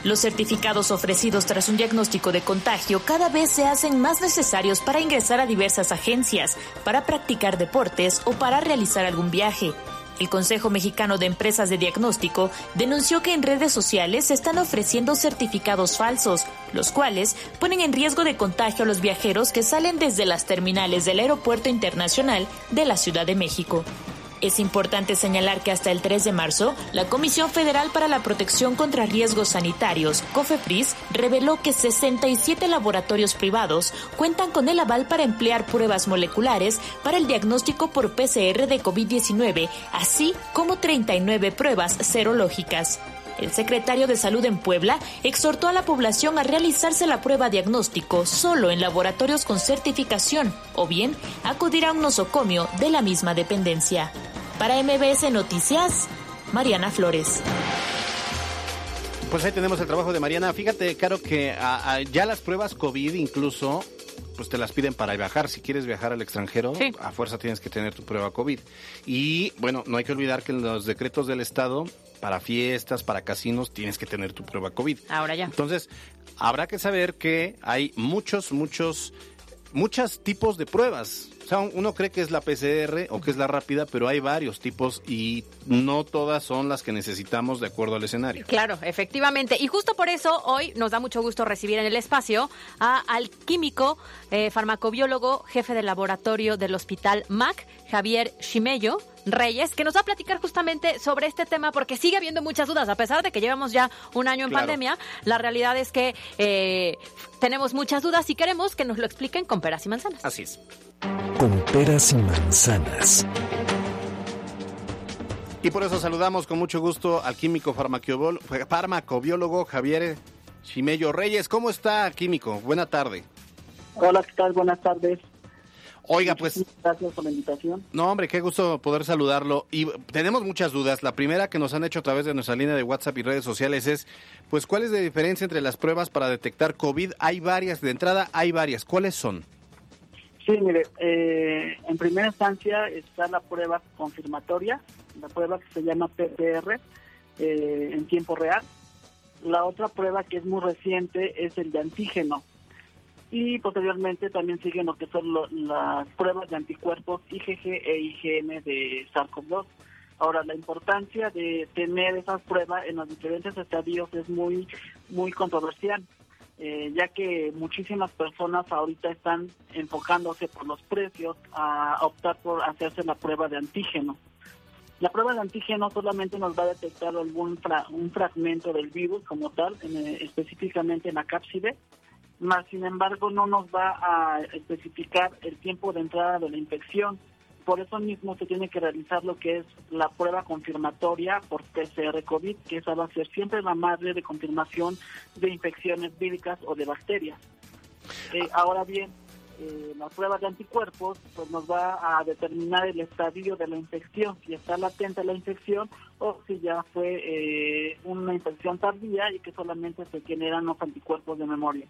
Los certificados ofrecidos tras un diagnóstico de contagio cada vez se hacen más necesarios para ingresar a diversas agencias, para practicar deportes o para realizar algún viaje. El Consejo Mexicano de Empresas de Diagnóstico denunció que en redes sociales se están ofreciendo certificados falsos, los cuales ponen en riesgo de contagio a los viajeros que salen desde las terminales del Aeropuerto Internacional de la Ciudad de México. Es importante señalar que hasta el 3 de marzo, la Comisión Federal para la Protección contra Riesgos Sanitarios, COFEPRIS, reveló que 67 laboratorios privados cuentan con el aval para emplear pruebas moleculares para el diagnóstico por PCR de COVID-19, así como 39 pruebas serológicas. El secretario de Salud en Puebla exhortó a la población a realizarse la prueba diagnóstico solo en laboratorios con certificación o bien acudir a un nosocomio de la misma dependencia. Para MBS Noticias, Mariana Flores. Pues ahí tenemos el trabajo de Mariana. Fíjate, Caro, que ya las pruebas COVID incluso pues te las piden para viajar. Si quieres viajar al extranjero, a fuerza tienes que tener tu prueba COVID. Y bueno, no hay que olvidar que en los decretos del Estado para fiestas, para casinos, tienes que tener tu prueba COVID. Ahora ya. Entonces, habrá que saber que hay muchos, muchos, muchos tipos de pruebas. Sea, uno cree que es la PCR o que es la rápida, pero hay varios tipos y no todas son las que necesitamos de acuerdo al escenario. Claro, efectivamente. Y justo por eso hoy nos da mucho gusto recibir en el espacio a, al químico, eh, farmacobiólogo, jefe de laboratorio del Hospital MAC, Javier Chimello Reyes, que nos va a platicar justamente sobre este tema porque sigue habiendo muchas dudas. A pesar de que llevamos ya un año en pandemia, la realidad es que eh, tenemos muchas dudas y queremos que nos lo expliquen con peras y manzanas. Así es. Con peras y manzanas. Y por eso saludamos con mucho gusto al químico farmacobiólogo Javier Chimello Reyes. ¿Cómo está, químico? Buena tarde. Hola, ¿qué tal? Buenas tardes. Oiga, pues... Gracias por la invitación. No, hombre, qué gusto poder saludarlo. Y tenemos muchas dudas. La primera que nos han hecho a través de nuestra línea de WhatsApp y redes sociales es, pues, ¿cuál es la diferencia entre las pruebas para detectar COVID? Hay varias, de entrada hay varias. ¿Cuáles son? Sí, mire, eh, en primera instancia está la prueba confirmatoria, la prueba que se llama PCR eh, en tiempo real. La otra prueba que es muy reciente es el de antígeno, y posteriormente también siguen lo que son las pruebas de anticuerpos IgG e IgM de SARS-CoV-2. Ahora, la importancia de tener esas pruebas en los diferentes estadios es muy, muy controversial, eh, ya que muchísimas personas ahorita están enfocándose por los precios a optar por hacerse la prueba de antígeno. La prueba de antígeno solamente nos va a detectar algún un fragmento del virus como tal, eh, específicamente en la cápside, más sin embargo no nos va a especificar el tiempo de entrada de la infección. Por eso mismo se tiene que realizar lo que es la prueba confirmatoria por PCR COVID, que esa va a ser siempre la madre de confirmación de infecciones víricas o de bacterias. Eh, ahora bien, eh, la prueba de anticuerpos pues nos va a determinar el estadio de la infección, si está latente la infección o si ya fue eh, una infección tardía y que solamente se generan los anticuerpos de memoria.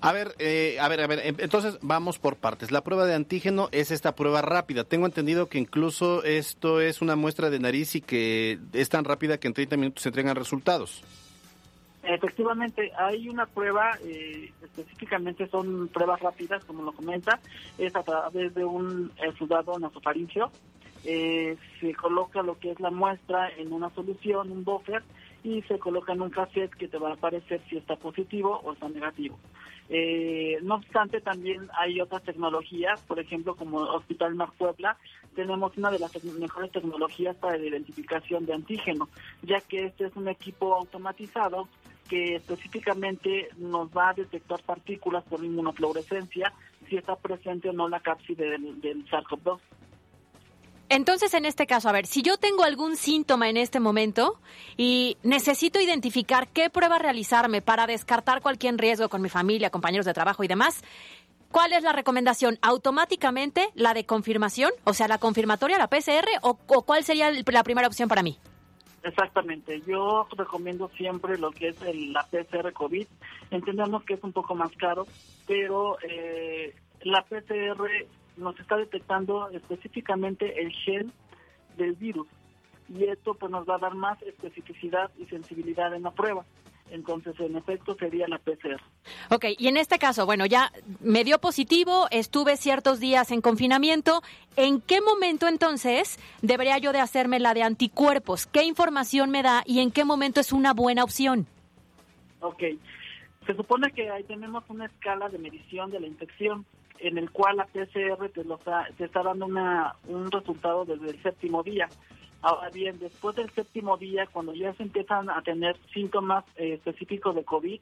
A ver, eh, a ver, a ver, em, entonces vamos por partes. La prueba de antígeno es esta prueba rápida. Tengo entendido que incluso esto es una muestra de nariz y que es tan rápida que en 30 minutos se entregan resultados. Efectivamente, hay una prueba, eh, específicamente son pruebas rápidas, como lo comenta, es a través de un sudado nasofaringeo. Eh, se coloca lo que es la muestra en una solución, un buffer, y se coloca en un cassette que te va a aparecer si está positivo o está negativo. Eh, no obstante, también hay otras tecnologías, por ejemplo, como Hospital Mar Puebla, tenemos una de las mejores tecnologías para la identificación de antígeno, ya que este es un equipo automatizado que específicamente nos va a detectar partículas por inmunofluorescencia si está presente o no la cápside del, del SARS-CoV-2. Entonces, en este caso, a ver, si yo tengo algún síntoma en este momento y necesito identificar qué prueba realizarme para descartar cualquier riesgo con mi familia, compañeros de trabajo y demás, ¿cuál es la recomendación? ¿Automáticamente la de confirmación? O sea, la confirmatoria, la PCR, o, cuál sería la primera opción para mí? Exactamente, yo recomiendo siempre lo que es la PCR COVID. Entendemos que es un poco más caro, pero eh, la PCR nos está detectando específicamente el gen del virus y esto pues nos va a dar más especificidad y sensibilidad en la prueba. Entonces, en efecto, sería la PCR. Ok, y en este caso, bueno, ya me dio positivo, estuve ciertos días en confinamiento. ¿En qué momento entonces debería yo de hacerme la de anticuerpos? ¿Qué información me da y en qué momento es una buena opción? Ok, se supone que ahí tenemos una escala de medición de la infección en el cual la PCR te, lo está, te está dando una, un resultado desde el séptimo día. Ahora bien, después del séptimo día, cuando ya se empiezan a tener síntomas eh, específicos de COVID,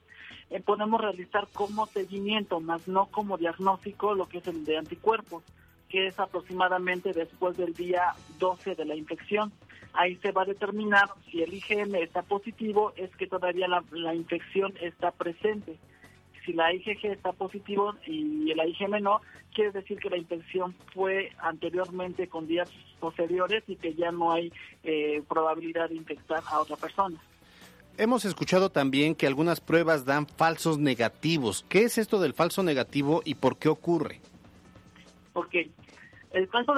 eh, podemos realizar como seguimiento, más no como diagnóstico, lo que es el de anticuerpos, que es aproximadamente después del día 12 de la infección. Ahí se va a determinar si el IgM está positivo, es que todavía la, la infección está presente si la IgG está positivo y el IgM no, quiere decir que la infección fue anteriormente con días posteriores y que ya no hay eh, probabilidad de infectar a otra persona. Hemos escuchado también que algunas pruebas dan falsos negativos. ¿Qué es esto del falso negativo y por qué ocurre? Porque el falso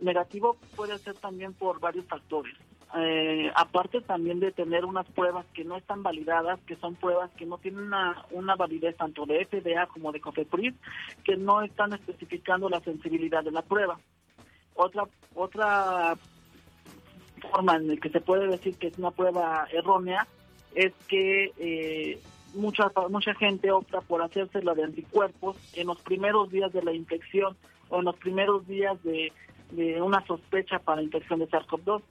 negativo puede ser también por varios factores. Eh, aparte también de tener unas pruebas que no están validadas, que son pruebas que no tienen una, una validez tanto de FDA como de COFEPRIS, que no están especificando la sensibilidad de la prueba. Otra otra forma en la que se puede decir que es una prueba errónea es que eh, mucha mucha gente opta por hacerse la de anticuerpos en los primeros días de la infección o en los primeros días de, de una sospecha para infección de SARS-CoV-2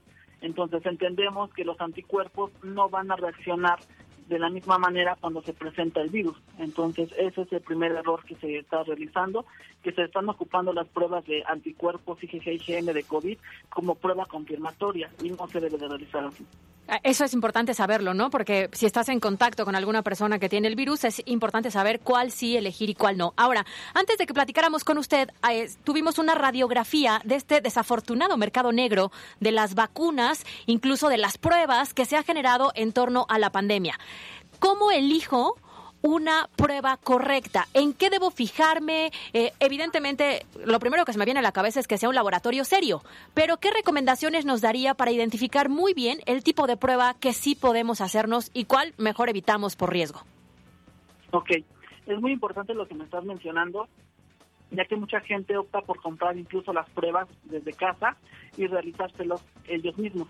entonces entendemos que los anticuerpos no van a reaccionar de la misma manera cuando se presenta el virus. Entonces, ese es el primer error que se está realizando, que se están ocupando las pruebas de anticuerpos IgG IgM de COVID como prueba confirmatoria y no se debe de realizar así. Ah, eso es importante saberlo, ¿no? Porque si estás en contacto con alguna persona que tiene el virus, es importante saber cuál sí elegir y cuál no. Ahora, antes de que platicáramos con usted, eh, tuvimos una radiografía de este desafortunado mercado negro de las vacunas, incluso de las pruebas que se ha generado en torno a la pandemia. ¿Cómo elijo? una prueba correcta. ¿En qué debo fijarme? Eh, evidentemente, lo primero que se me viene a la cabeza es que sea un laboratorio serio, pero ¿qué recomendaciones nos daría para identificar muy bien el tipo de prueba que sí podemos hacernos y cuál mejor evitamos por riesgo? Ok, es muy importante lo que me estás mencionando, ya que mucha gente opta por comprar incluso las pruebas desde casa y realizárselos ellos mismos.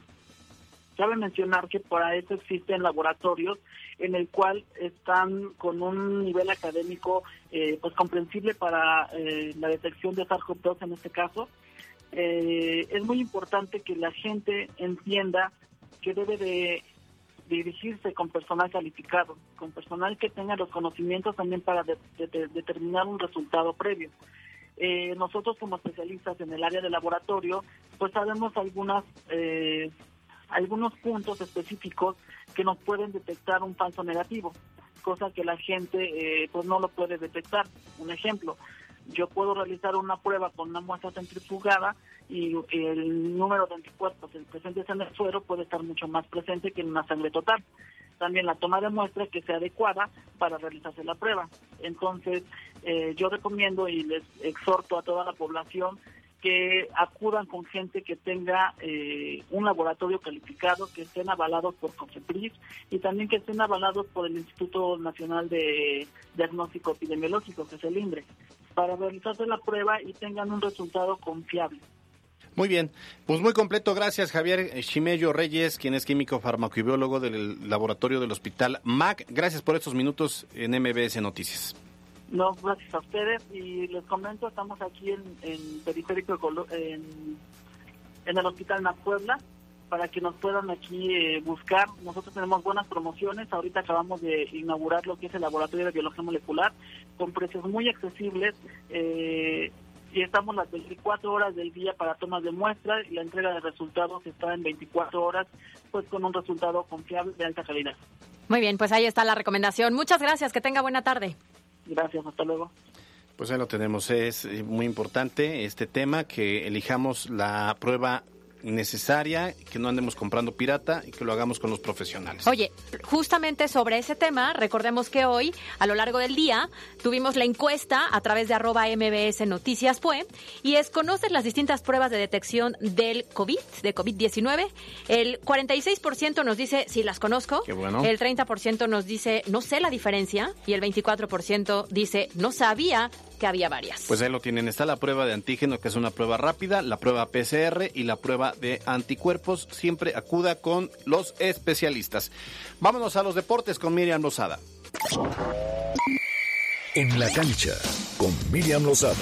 Cabe mencionar que para eso existen laboratorios en el cual están con un nivel académico eh, pues comprensible para eh, la detección de SARS-CoV-2 en este caso. Eh, es muy importante que la gente entienda que debe de dirigirse con personal calificado, con personal que tenga los conocimientos también para determinar un resultado previo. nosotros como especialistas en el área de laboratorio, pues sabemos algunas algunos puntos específicos que nos pueden detectar un falso negativo, cosa que la gente eh, pues no lo puede detectar. Un ejemplo, yo puedo realizar una prueba con una muestra centrifugada y el número de anticuerpos presentes en el suero puede estar mucho más presente que en una sangre total. También la toma de muestra que sea adecuada para realizarse la prueba. Entonces, eh, yo recomiendo y les exhorto a toda la población que acudan con gente que tenga eh, un laboratorio calificado, que estén avalados por COFEPRIS y también que estén avalados por el Instituto Nacional de Diagnóstico Epidemiológico, que es el INDRE, para realizarse la prueba y tengan un resultado confiable. Muy bien, pues muy completo. Gracias, Javier Chimello Reyes, quien es químico farmacobiólogo del laboratorio del Hospital MAC. Gracias por estos minutos en MBS Noticias. No, gracias a ustedes. Y les comento, estamos aquí en, en Periférico, en, en el Hospital La Puebla, para que nos puedan aquí eh, buscar. Nosotros tenemos buenas promociones. Ahorita acabamos de inaugurar lo que es el Laboratorio de Biología Molecular, con precios muy accesibles. Eh, y estamos las 24 horas del día para tomas de muestras y la entrega de resultados está en 24 horas, pues con un resultado confiable de alta calidad. Muy bien, pues ahí está la recomendación. Muchas gracias, que tenga buena tarde. Gracias, hasta luego. Pues ahí lo tenemos, es muy importante este tema, que elijamos la prueba necesaria, que no andemos comprando pirata y que lo hagamos con los profesionales. Oye, justamente sobre ese tema, recordemos que hoy, a lo largo del día, tuvimos la encuesta a través de arroba mbs noticias fue, y es, ¿conoces las distintas pruebas de detección del COVID, de COVID-19? El 46% nos dice, sí las conozco. Qué bueno. El 30% nos dice, no sé la diferencia. Y el 24% dice, no sabía que había varias. Pues ahí lo tienen. Está la prueba de antígeno, que es una prueba rápida, la prueba PCR y la prueba de anticuerpos. Siempre acuda con los especialistas. Vámonos a los deportes con Miriam Lozada. En la cancha con Miriam Lozada.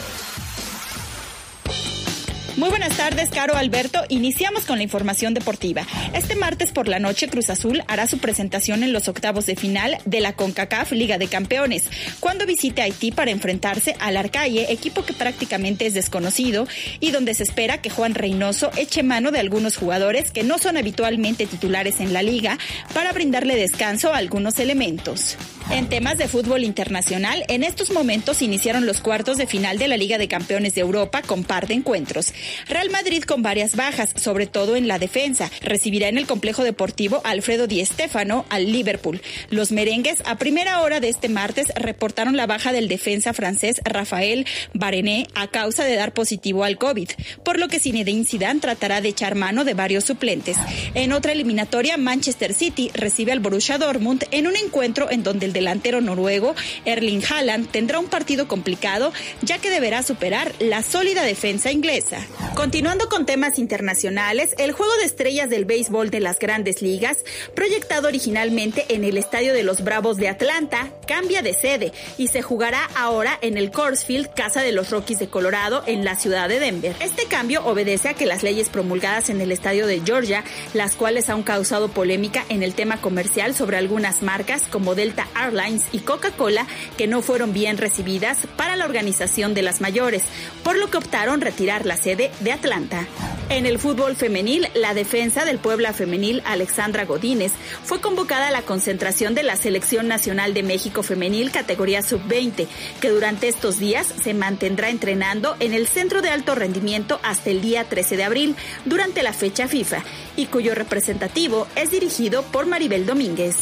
Muy buenas tardes, Caro Alberto. Iniciamos con la información deportiva. Este martes por la noche, Cruz Azul hará su presentación en los octavos de final de la CONCACAF Liga de Campeones, cuando visite Haití para enfrentarse al Arcaye, equipo que prácticamente es desconocido y donde se espera que Juan Reynoso eche mano de algunos jugadores que no son habitualmente titulares en la liga para brindarle descanso a algunos elementos. En temas de fútbol internacional, en estos momentos iniciaron los cuartos de final de la Liga de Campeones de Europa con par de encuentros. Real Madrid con varias bajas, sobre todo en la defensa, recibirá en el complejo deportivo Alfredo Di Stéfano al Liverpool. Los merengues a primera hora de este martes reportaron la baja del defensa francés Rafael Barené a causa de dar positivo al COVID, por lo que Zinedine Zidane tratará de echar mano de varios suplentes. En otra eliminatoria, Manchester City recibe al Borussia Dortmund en un encuentro en donde el delantero noruego Erling Haaland tendrá un partido complicado ya que deberá superar la sólida defensa inglesa. Continuando con temas internacionales, el juego de estrellas del béisbol de las grandes ligas, proyectado originalmente en el Estadio de los Bravos de Atlanta, cambia de sede y se jugará ahora en el Coors Field, casa de los Rockies de Colorado, en la ciudad de Denver. Este cambio obedece a que las leyes promulgadas en el Estadio de Georgia, las cuales han causado polémica en el tema comercial sobre algunas marcas como Delta Airlines y Coca-Cola, que no fueron bien recibidas para la organización de las mayores, por lo que optaron retirar la sede de Atlanta. En el fútbol femenil, la defensa del Puebla femenil Alexandra Godínez fue convocada a la concentración de la Selección Nacional de México femenil categoría sub-20, que durante estos días se mantendrá entrenando en el Centro de Alto Rendimiento hasta el día 13 de abril, durante la fecha FIFA, y cuyo representativo es dirigido por Maribel Domínguez.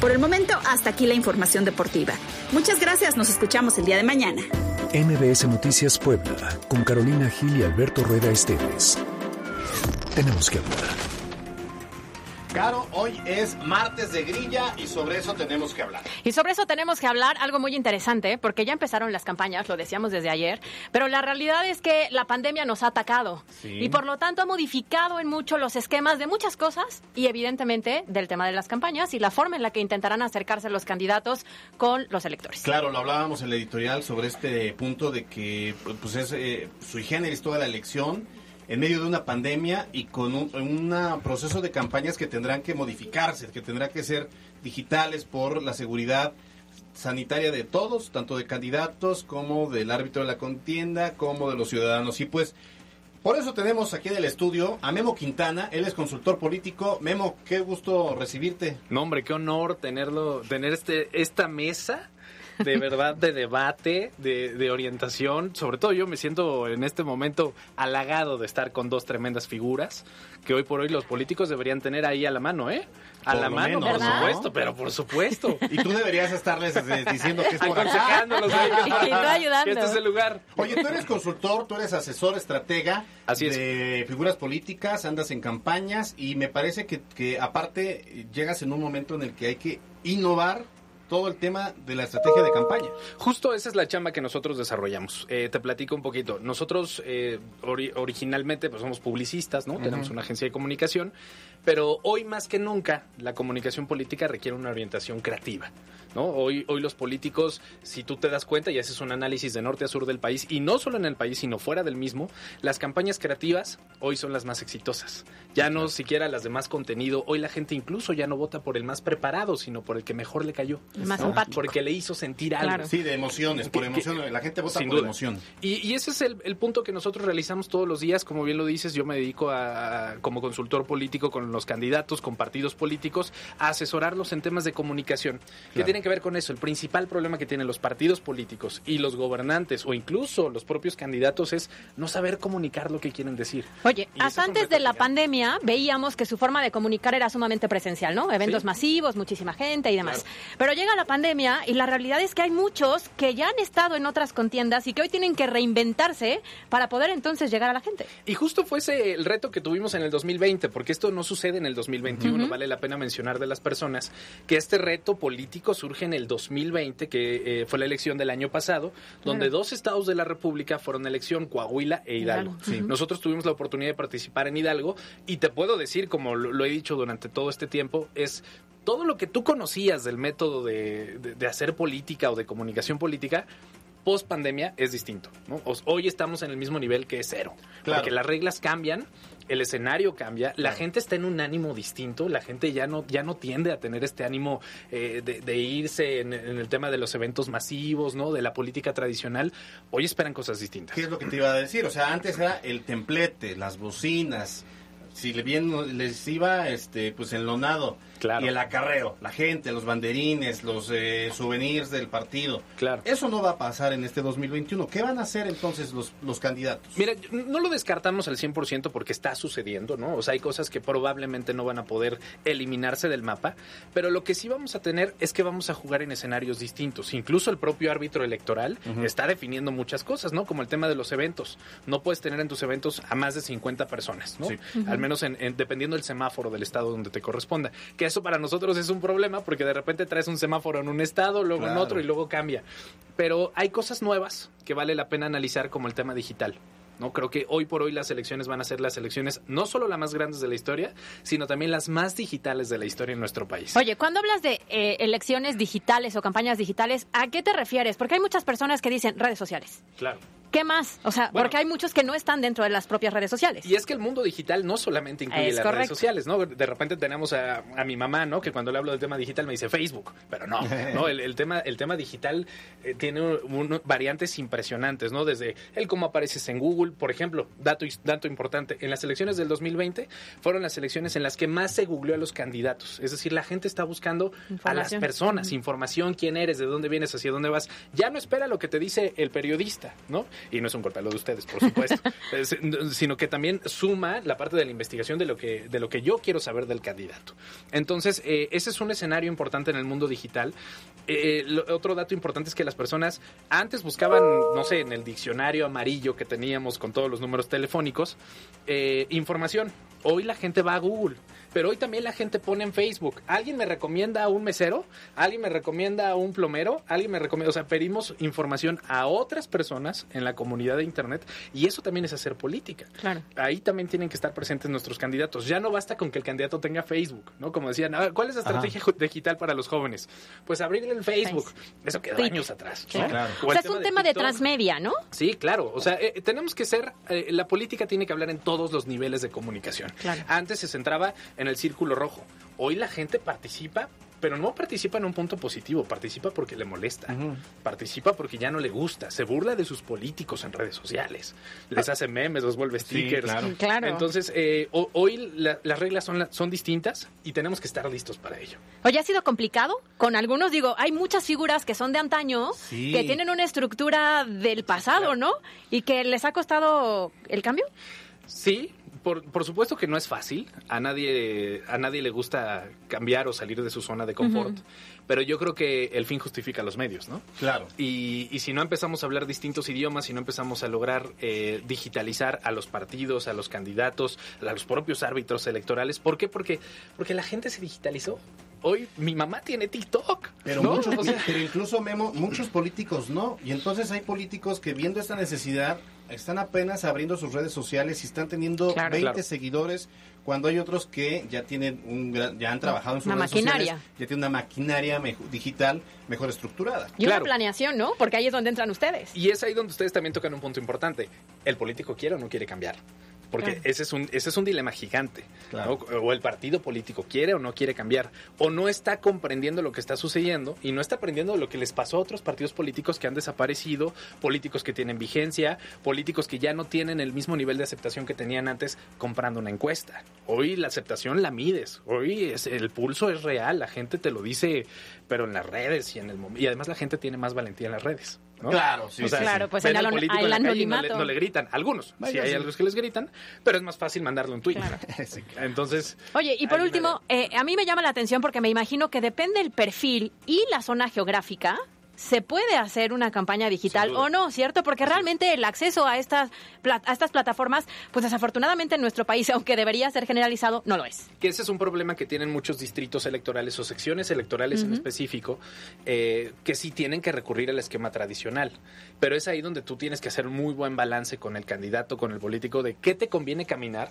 Por el momento, hasta aquí la información deportiva. Muchas gracias, nos escuchamos el día de mañana. MBS Noticias Puebla, con Carolina Gil y Alberto Rueda Esteves. Tenemos que hablar. Caro, hoy es martes de grilla y sobre eso tenemos que hablar. Y sobre eso tenemos que hablar algo muy interesante, porque ya empezaron las campañas, lo decíamos desde ayer, pero la realidad es que la pandemia nos ha atacado Sí. y por lo tanto ha modificado en mucho los esquemas de muchas cosas y evidentemente del tema de las campañas y la forma en la que intentarán acercarse los candidatos con los electores. Claro, lo hablábamos en el editorial sobre este punto de que pues es eh, sui generis toda la elección en medio de una pandemia y con un una proceso de campañas que tendrán que modificarse, que tendrán que ser digitales por la seguridad sanitaria de todos, tanto de candidatos como del árbitro de la contienda, como de los ciudadanos. Y pues por eso tenemos aquí en el estudio a Memo Quintana, él es consultor político. Memo, qué gusto recibirte. No, hombre, qué honor tenerlo, tener este, esta mesa de verdad de debate, de, de orientación. Sobre todo yo me siento en este momento halagado de estar con dos tremendas figuras que hoy por hoy los políticos deberían tener ahí a la mano, ¿eh? A Por la mano, menos, por supuesto, pero por supuesto. Y tú deberías estarles eh, diciendo que es por acá. Y ayudando. que Este es el lugar. Oye, tú eres consultor, tú eres asesor, estratega Así es. de figuras políticas, andas en campañas y me parece que, que aparte llegas en un momento en el que hay que innovar todo el tema de la estrategia de campaña. Justo esa es la chamba que nosotros desarrollamos. Eh, te platico un poquito. Nosotros eh, ori- originalmente pues somos publicistas, ¿no? Tenemos una agencia de comunicación, pero hoy más que nunca la comunicación política requiere una orientación creativa, ¿no? Hoy, hoy los políticos, si tú te das cuenta y haces un análisis de norte a sur del país, y no solo en el país, sino fuera del mismo, las campañas creativas hoy son las más exitosas. Ya no siquiera las de más contenido. Hoy la gente incluso ya no vota por el más preparado, sino por el que mejor le cayó. El más ¿no? Porque le hizo sentir algo. Claro. Sí, de emociones, por emoción. La gente vota sin por duda. emoción. Y, y ese es el, el punto que nosotros realizamos todos los días. Como bien lo dices, yo me dedico a, a- como consultor político con los candidatos, con partidos políticos, a asesorarlos en temas de comunicación. que Claro. tienen que ver con eso? El principal problema que tienen los partidos políticos y los gobernantes o incluso los propios candidatos es no saber comunicar lo que quieren decir. Oye, Y hasta antes de la pandemia veíamos que su forma de comunicar era sumamente presencial, ¿no? Eventos Sí. masivos, muchísima gente y demás. Pero llega la pandemia y la realidad es que hay muchos que ya han estado en otras contiendas y que hoy tienen que reinventarse para poder entonces llegar a la gente. Y justo fue ese el reto que tuvimos en el 2020, porque esto no sucede en el 2021? Vale la pena mencionar de las personas que este reto político surge en el 2020, que eh, fue la elección del año pasado, donde dos estados de la República fueron elección, Coahuila e Hidalgo. Nosotros tuvimos la oportunidad de participar en Hidalgo y te puedo decir, como lo, he dicho durante todo este tiempo, es todo lo que tú conocías del método de, hacer política o de comunicación política, post pandemia es distinto. Hoy estamos en el mismo nivel que es cero. Porque las reglas cambian, el escenario cambia, la gente está en un ánimo distinto, la gente ya no, ya no tiende a tener este ánimo eh, de, irse en, en, el tema de los eventos masivos, ¿no? De la política tradicional. Hoy esperan cosas distintas. ¿Qué es lo que te iba a decir? O sea, antes era el templete, las bocinas, si le bien les iba este pues enlonado claro. y el acarreo, la gente, los banderines, los eh, souvenirs del partido. Claro. Eso no va a pasar en este 2021. ¿Qué van a hacer entonces los, los candidatos? Mira, no lo descartamos al 100% porque está sucediendo, ¿no? O sea, hay cosas que probablemente no van a poder eliminarse del mapa, pero lo que sí vamos a tener es que vamos a jugar en escenarios distintos. Incluso el propio árbitro electoral está definiendo muchas cosas, ¿no? Como el tema de los eventos. No puedes tener en tus eventos a más de 50 personas, ¿no? Al menos en, dependiendo del semáforo del estado donde te corresponda. Que eso para nosotros es un problema porque de repente traes un semáforo en un estado, luego en otro y luego cambia. Pero hay cosas nuevas que vale la pena analizar como el tema digital. ¿no? Creo que hoy por hoy las elecciones van a ser las elecciones no solo las más grandes de la historia, sino también las más digitales de la historia en nuestro país. Oye, cuando hablas de eh, elecciones digitales o campañas digitales, ¿a qué te refieres? Porque hay muchas personas que dicen redes sociales. Claro. ¿Qué más? O sea, porque hay muchos que no están dentro de las propias redes sociales. Y es que el mundo digital no solamente incluye las redes sociales, ¿no? De repente tenemos a, mi mamá, ¿no? Que cuando le hablo del tema digital me dice Facebook, pero no, [laughs] ¿no? El, tema, el tema digital eh, tiene variantes impresionantes, ¿no? Desde el cómo apareces en Google, por ejemplo, dato, dato importante, en las elecciones del 2020 fueron las elecciones en las que más se googleó a los candidatos. Es decir, la gente está buscando a las personas, información, quién eres, de dónde vienes, hacia dónde vas. Ya no espera lo que te dice el periodista, ¿no? Y no es un golpe a lo de ustedes, por supuesto, [laughs] sino que también suma la parte de la investigación de lo que, de lo que yo quiero saber del candidato. Entonces, eh, ese es un escenario importante en el mundo digital. Eh, otro dato importante es que las personas antes buscaban, no sé, en el diccionario amarillo que teníamos con todos los números telefónicos, eh, información. Hoy la gente va a Google pero hoy también la gente pone en Facebook, ¿alguien me recomienda a un mesero? ¿Alguien me recomienda a un plomero? ¿Alguien me recomienda? O sea, pedimos información a otras personas en la comunidad de Internet y eso también es hacer política. Claro. Ahí también tienen que estar presentes nuestros candidatos. Ya no basta con que el candidato tenga Facebook, ¿no? Como decían, ¿cuál es la estrategia digital para los jóvenes? Pues abrirle el Facebook. Eso quedó años atrás. Claro. O, sea, es un tema de, transmedia, ¿no? Sí, claro. O sea, eh, tenemos que ser, eh, la política tiene que hablar en todos los niveles de comunicación. Claro. Antes se centraba en el círculo rojo. Hoy la gente participa pero no participa en un punto positivo, participa porque le molesta, participa porque ya no le gusta, se burla de sus políticos en redes sociales, les hace memes, los vuelve stickers. claro. Entonces, eh, hoy las reglas son, son distintas y tenemos que estar listos para ello. Hoy ha sido complicado, con algunos digo, hay muchas figuras que son de antaño, que tienen una estructura del pasado, ¿no? Y que les ha costado el cambio. Sí, por, supuesto que no es fácil. A nadie, a nadie le gusta cambiar o salir de su zona de confort. Pero yo creo que el fin justifica los medios, ¿no? Claro. Y, si no empezamos a hablar distintos idiomas, si no empezamos a lograr eh, digitalizar a los partidos, a los candidatos, a los propios árbitros electorales, ¿por qué? Porque, porque la gente se digitalizó hoy mi mamá tiene TikTok. Pero, muchos, pero incluso Memo, muchos políticos no. Y entonces hay políticos que viendo esta necesidad están apenas abriendo sus redes sociales y están teniendo 20 seguidores cuando hay otros que ya tienen un ya han trabajado en sus redes maquinaria. sociales, ya tienen una maquinaria digital mejor estructurada. Y una planeación, ¿no? Porque ahí es donde entran ustedes. Y es ahí donde ustedes también tocan un punto importante. ¿El político quiere o no quiere cambiar? Porque ese, es un, ese es un dilema gigante. O el partido político quiere o no quiere cambiar. O no está comprendiendo lo que está sucediendo y no está aprendiendo lo que les pasó a otros partidos políticos que han desaparecido, políticos que tienen vigencia, políticos que ya no tienen el mismo nivel de aceptación que tenían antes comprando una encuesta. Hoy la aceptación la mides. Hoy es, el pulso es real. La gente te lo dice, pero en las redes y en el Y además la gente tiene más valentía en las redes. Claro, sí, claro, pues en el, anonimato. No le, gritan, algunos, sí hay algunos que les gritan, pero es más fácil mandarle un tweet. Entonces. Oye, y por último, eh, a mí me llama la atención porque me imagino que depende el perfil y la zona geográfica se puede hacer una campaña digital o no, ¿cierto? Porque realmente el acceso a estas, a estas plataformas, pues desafortunadamente en nuestro país, [laughs] aunque debería ser generalizado, no lo es. Que ese es un problema que tienen muchos distritos electorales o secciones electorales en específico, eh, que sí tienen que recurrir al esquema tradicional. Pero es ahí donde tú tienes que hacer un muy buen balance con el candidato, con el político, de qué te conviene caminar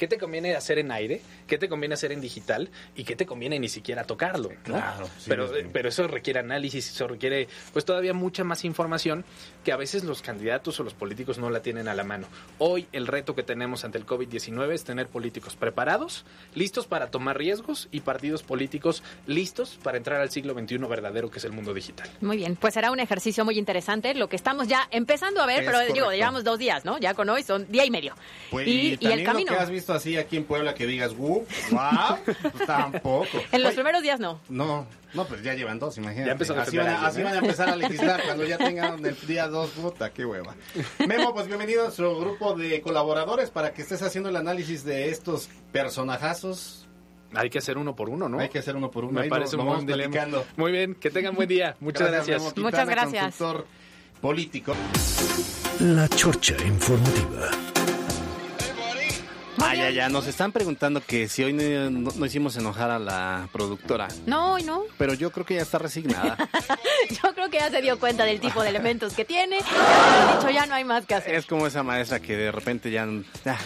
qué te conviene hacer en aire, qué te conviene hacer en digital y qué te conviene ni siquiera tocarlo. Claro, pero, pero eso requiere análisis, eso requiere pues todavía mucha más información que a veces los candidatos o los políticos no la tienen a la mano. Hoy el reto que tenemos ante el COVID-19 es tener políticos preparados, listos para tomar riesgos y partidos políticos listos para entrar al siglo XXI verdadero que es el mundo digital. Muy bien, pues será un ejercicio muy interesante, lo que estamos ya empezando a ver, pero digo, llevamos dos días, ¿no? Ya con hoy son día y medio. Pues, y, el camino así aquí en Puebla que digas, wow, wow, pues tampoco. [laughs] En los primeros días no. No, no, pero ya llevan dos, imagínate. Ya empezó así, van a, así van a empezar a legislar [laughs] cuando ya tengan el día dos, puta, qué hueva. Memo, pues bienvenido a nuestro grupo de colaboradores para que estés haciendo el análisis de estos personajazos. Hay que hacer uno por uno, ¿no? Hay que hacer uno por uno. Me parece un buen Muy bien, que tengan buen día. [laughs] Muchas gracias. Muchas gracias. político. La Chorcha Informativa. Ah, ya, ya. Nos están preguntando que si hoy no, hicimos enojar a la productora. No, hoy no. Pero yo creo que ya está resignada. [laughs] yo creo que ya se dio cuenta del tipo de elementos que tiene. De dicho, ya no hay más que hacer. Es como esa maestra que de repente ya,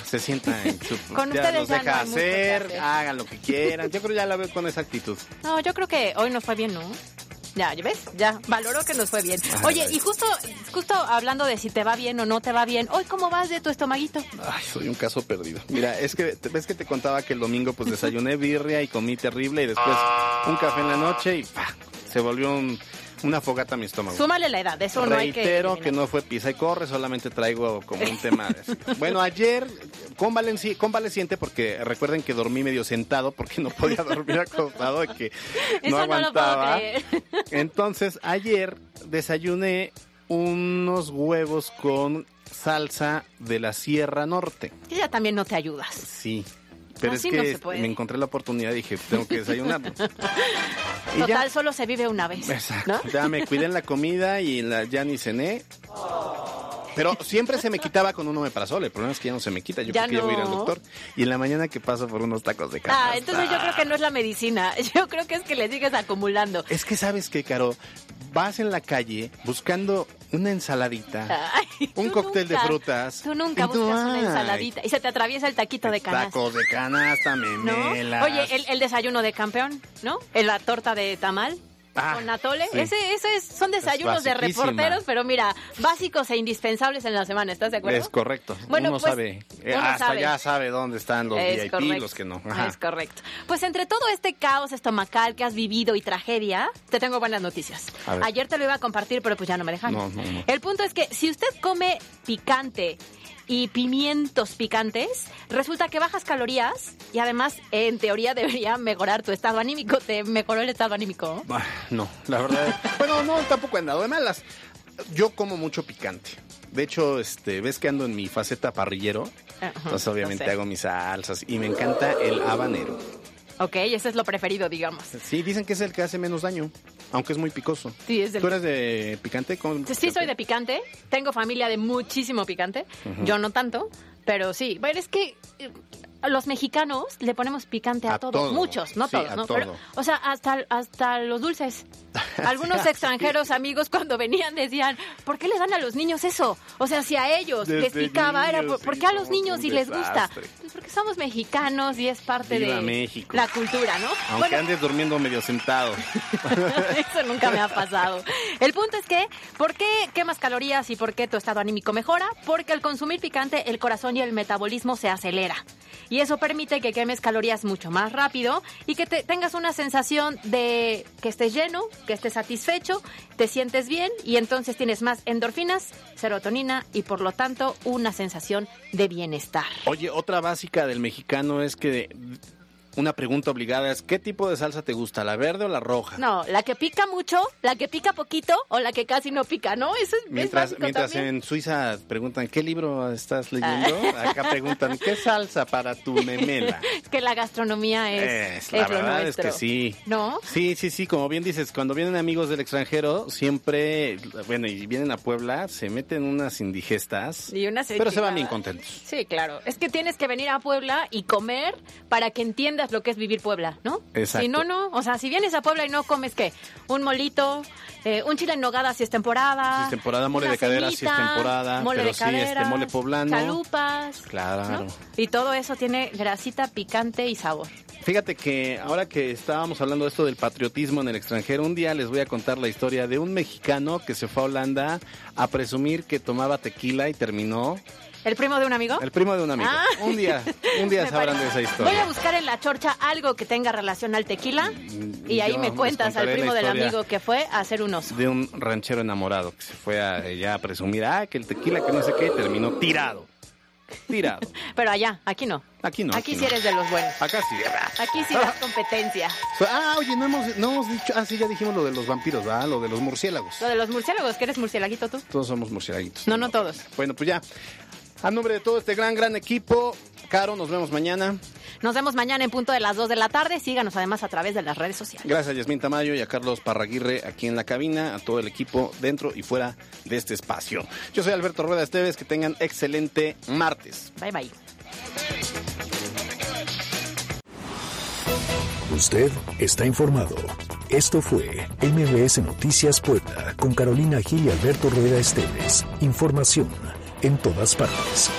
se sienta en su... [laughs] Con ya ustedes los deja hacer, hagan lo que quieran. Yo creo que ya la veo con esa actitud. No, yo creo que hoy nos fue bien, ¿no? Ya, ¿ya ves? Ya, valoró que nos fue bien. Oye, y justo, justo hablando de si te va bien o no te va bien, hoy cómo vas de tu estomaguito? Ay, soy un caso perdido. Mira, es que ves que te contaba que el domingo pues desayuné birria y comí terrible y después un café en la noche y se volvió un una fogata a mi estómago. Súmale la edad, eso no hay que... Reitero que no fue pisa y corre, solamente traigo como un tema de Bueno, ayer convaleciente porque recuerden que dormí medio sentado porque no podía dormir acostado y que no aguantaba. Entonces, ayer desayuné unos huevos con salsa de la Sierra Norte. Y ya también no te ayudas. Sí. Pero es que me encontré la oportunidad y dije, tengo que desayunar. [laughs] Total, solo se vive una vez. Exacto. Ya me cuidé en la comida y la, ya ni cené. Pero siempre se me quitaba con un omeprazol. El problema es que ya no se me quita. Yo creo que ya voy a ir al doctor. Y en la mañana que paso por unos tacos de carne. Ah, entonces yo creo que no es la medicina. [laughs] Yo creo que es que le sigues acumulando. Es que sabes que, Caro, vas en la calle buscando una ensaladita, un cóctel de frutas. Tú nunca buscas una ensaladita y se te atraviesa el taquito de canasta. Tacos de canasta, memelas. Oye, el, el, desayuno de campeón, ¿no? La torta de tamal. Ah, con atole. Ese, es, son desayunos de reporteros, pero mira, básicos e indispensables en la semana. ¿Estás de acuerdo? Es correcto. Bueno, uno pues, sabe, eh, hasta ya sabe dónde están los VIP y los que no. Es correcto. Pues entre todo este caos estomacal que has vivido y tragedia, te tengo buenas noticias. Ayer te lo iba a compartir, pero pues ya no me dejaron. El punto es que si usted come picante y pimientos picantes, resulta que bajas calorías y además, en teoría, debería mejorar tu estado anímico. ¿Te mejoró el estado anímico? No, la verdad. bueno, no, tampoco he andado de malas. Yo como mucho picante. De hecho, este, ves que ando en mi faceta parrillero. entonces, obviamente, hago mis salsas y me encanta el habanero. Ok, ese es lo preferido, digamos. Sí, dicen que es el que hace menos daño, aunque es muy picoso. Sí, es ¿Tú eres de picante? Sí, soy de picante. Tengo familia de muchísimo picante. Yo no tanto, pero sí. Bueno, es que los mexicanos le ponemos picante a, todos, muchos, no todos, ¿no? o sea, hasta, hasta los dulces. [laughs] Algunos extranjeros amigos cuando venían decían, ¿por qué les dan a los niños eso? O sea, si a ellos les picaba, era por, qué a los niños si les gusta? Pues porque somos mexicanos y es parte de la cultura, ¿no? Aunque andes durmiendo medio sentado. [laughs] eso nunca me ha pasado. El punto es que, ¿por qué quemas calorías y por qué tu estado anímico mejora? Porque al consumir picante el corazón y el metabolismo se acelera y eso permite que quemes calorías mucho más rápido y que te tengas una sensación de que estés lleno, que estés satisfecho, te sientes bien y entonces tienes más endorfinas, serotonina y por lo tanto una sensación de bienestar. Oye, otra básica del mexicano es que una pregunta obligada es, ¿qué tipo de salsa te gusta, la verde o la roja? No, la que pica mucho, la que pica poquito o la que casi no pica, ¿no? Eso es, Mientras, es mientras también. en Suiza preguntan, ¿qué libro estás leyendo? Ah. Acá [laughs] preguntan, ¿qué salsa para tu memela? Es que la gastronomía es, Es, la es lo verdad es que sí. ¿No? Sí, sí, sí, como bien dices, cuando vienen amigos del extranjero, siempre, bueno, y vienen a Puebla, se meten unas indigestas, Y unas pero se van bien contentos. Sí, claro. Es que tienes que venir a Puebla y comer para que entiendas lo que es vivir Puebla, ¿no? Exacto. Si no, no. O sea, si vienes a Puebla y no comes, ¿qué? Un molito, eh, un chile en nogada si es temporada. Si es temporada, mole de cadera si es temporada, mole pero de sí, este, mole poblano. Chalupas. Claro. Y todo eso tiene grasita, picante y sabor. Fíjate que ahora que estábamos hablando de esto del patriotismo en el extranjero, un día les voy a contar la historia de un mexicano que se fue a Holanda a presumir que tomaba tequila y terminó ¿El primo de un amigo? el primo de un amigo. Ah. Un día, [laughs] un día sabrán parece. de esa Voy a historia. buscar en la chorcha algo que tenga relación al tequila y ahí me cuentas al primo del historia. amigo que fue a hacer un oso. De un ranchero enamorado que se fue a, ya a presumir, ah, que el tequila, que no sé qué, y terminó tirado. Tirado. [laughs] Pero allá, aquí no. Aquí no. Aquí sí no. eres de los buenos. Acá sí. Aquí sí das competencia. [laughs] Ah, oye, no hemos, no hemos dicho, ah, sí, ya dijimos lo de los vampiros, ¿verdad? Lo de los murciélagos. Lo de los murciélagos, que eres murciélaguito tú. Todos somos murciélaguitos. No, no todos. Bueno, pues ya. A nombre de todo este gran, gran equipo, Caro, nos vemos mañana. Nos vemos mañana en punto de las 2 de la tarde. Síganos además a través de las redes sociales. Gracias a Yasmín Tamayo y a Carlos Parraguirre aquí en la cabina, a todo el equipo dentro y fuera de este espacio. Yo soy Alberto Rueda Esteves, que tengan excelente martes. Bye bye. Usted está informado. Esto fue MBS Noticias Puebla con Carolina Gil y Alberto Rueda Esteves. Información en todas partes.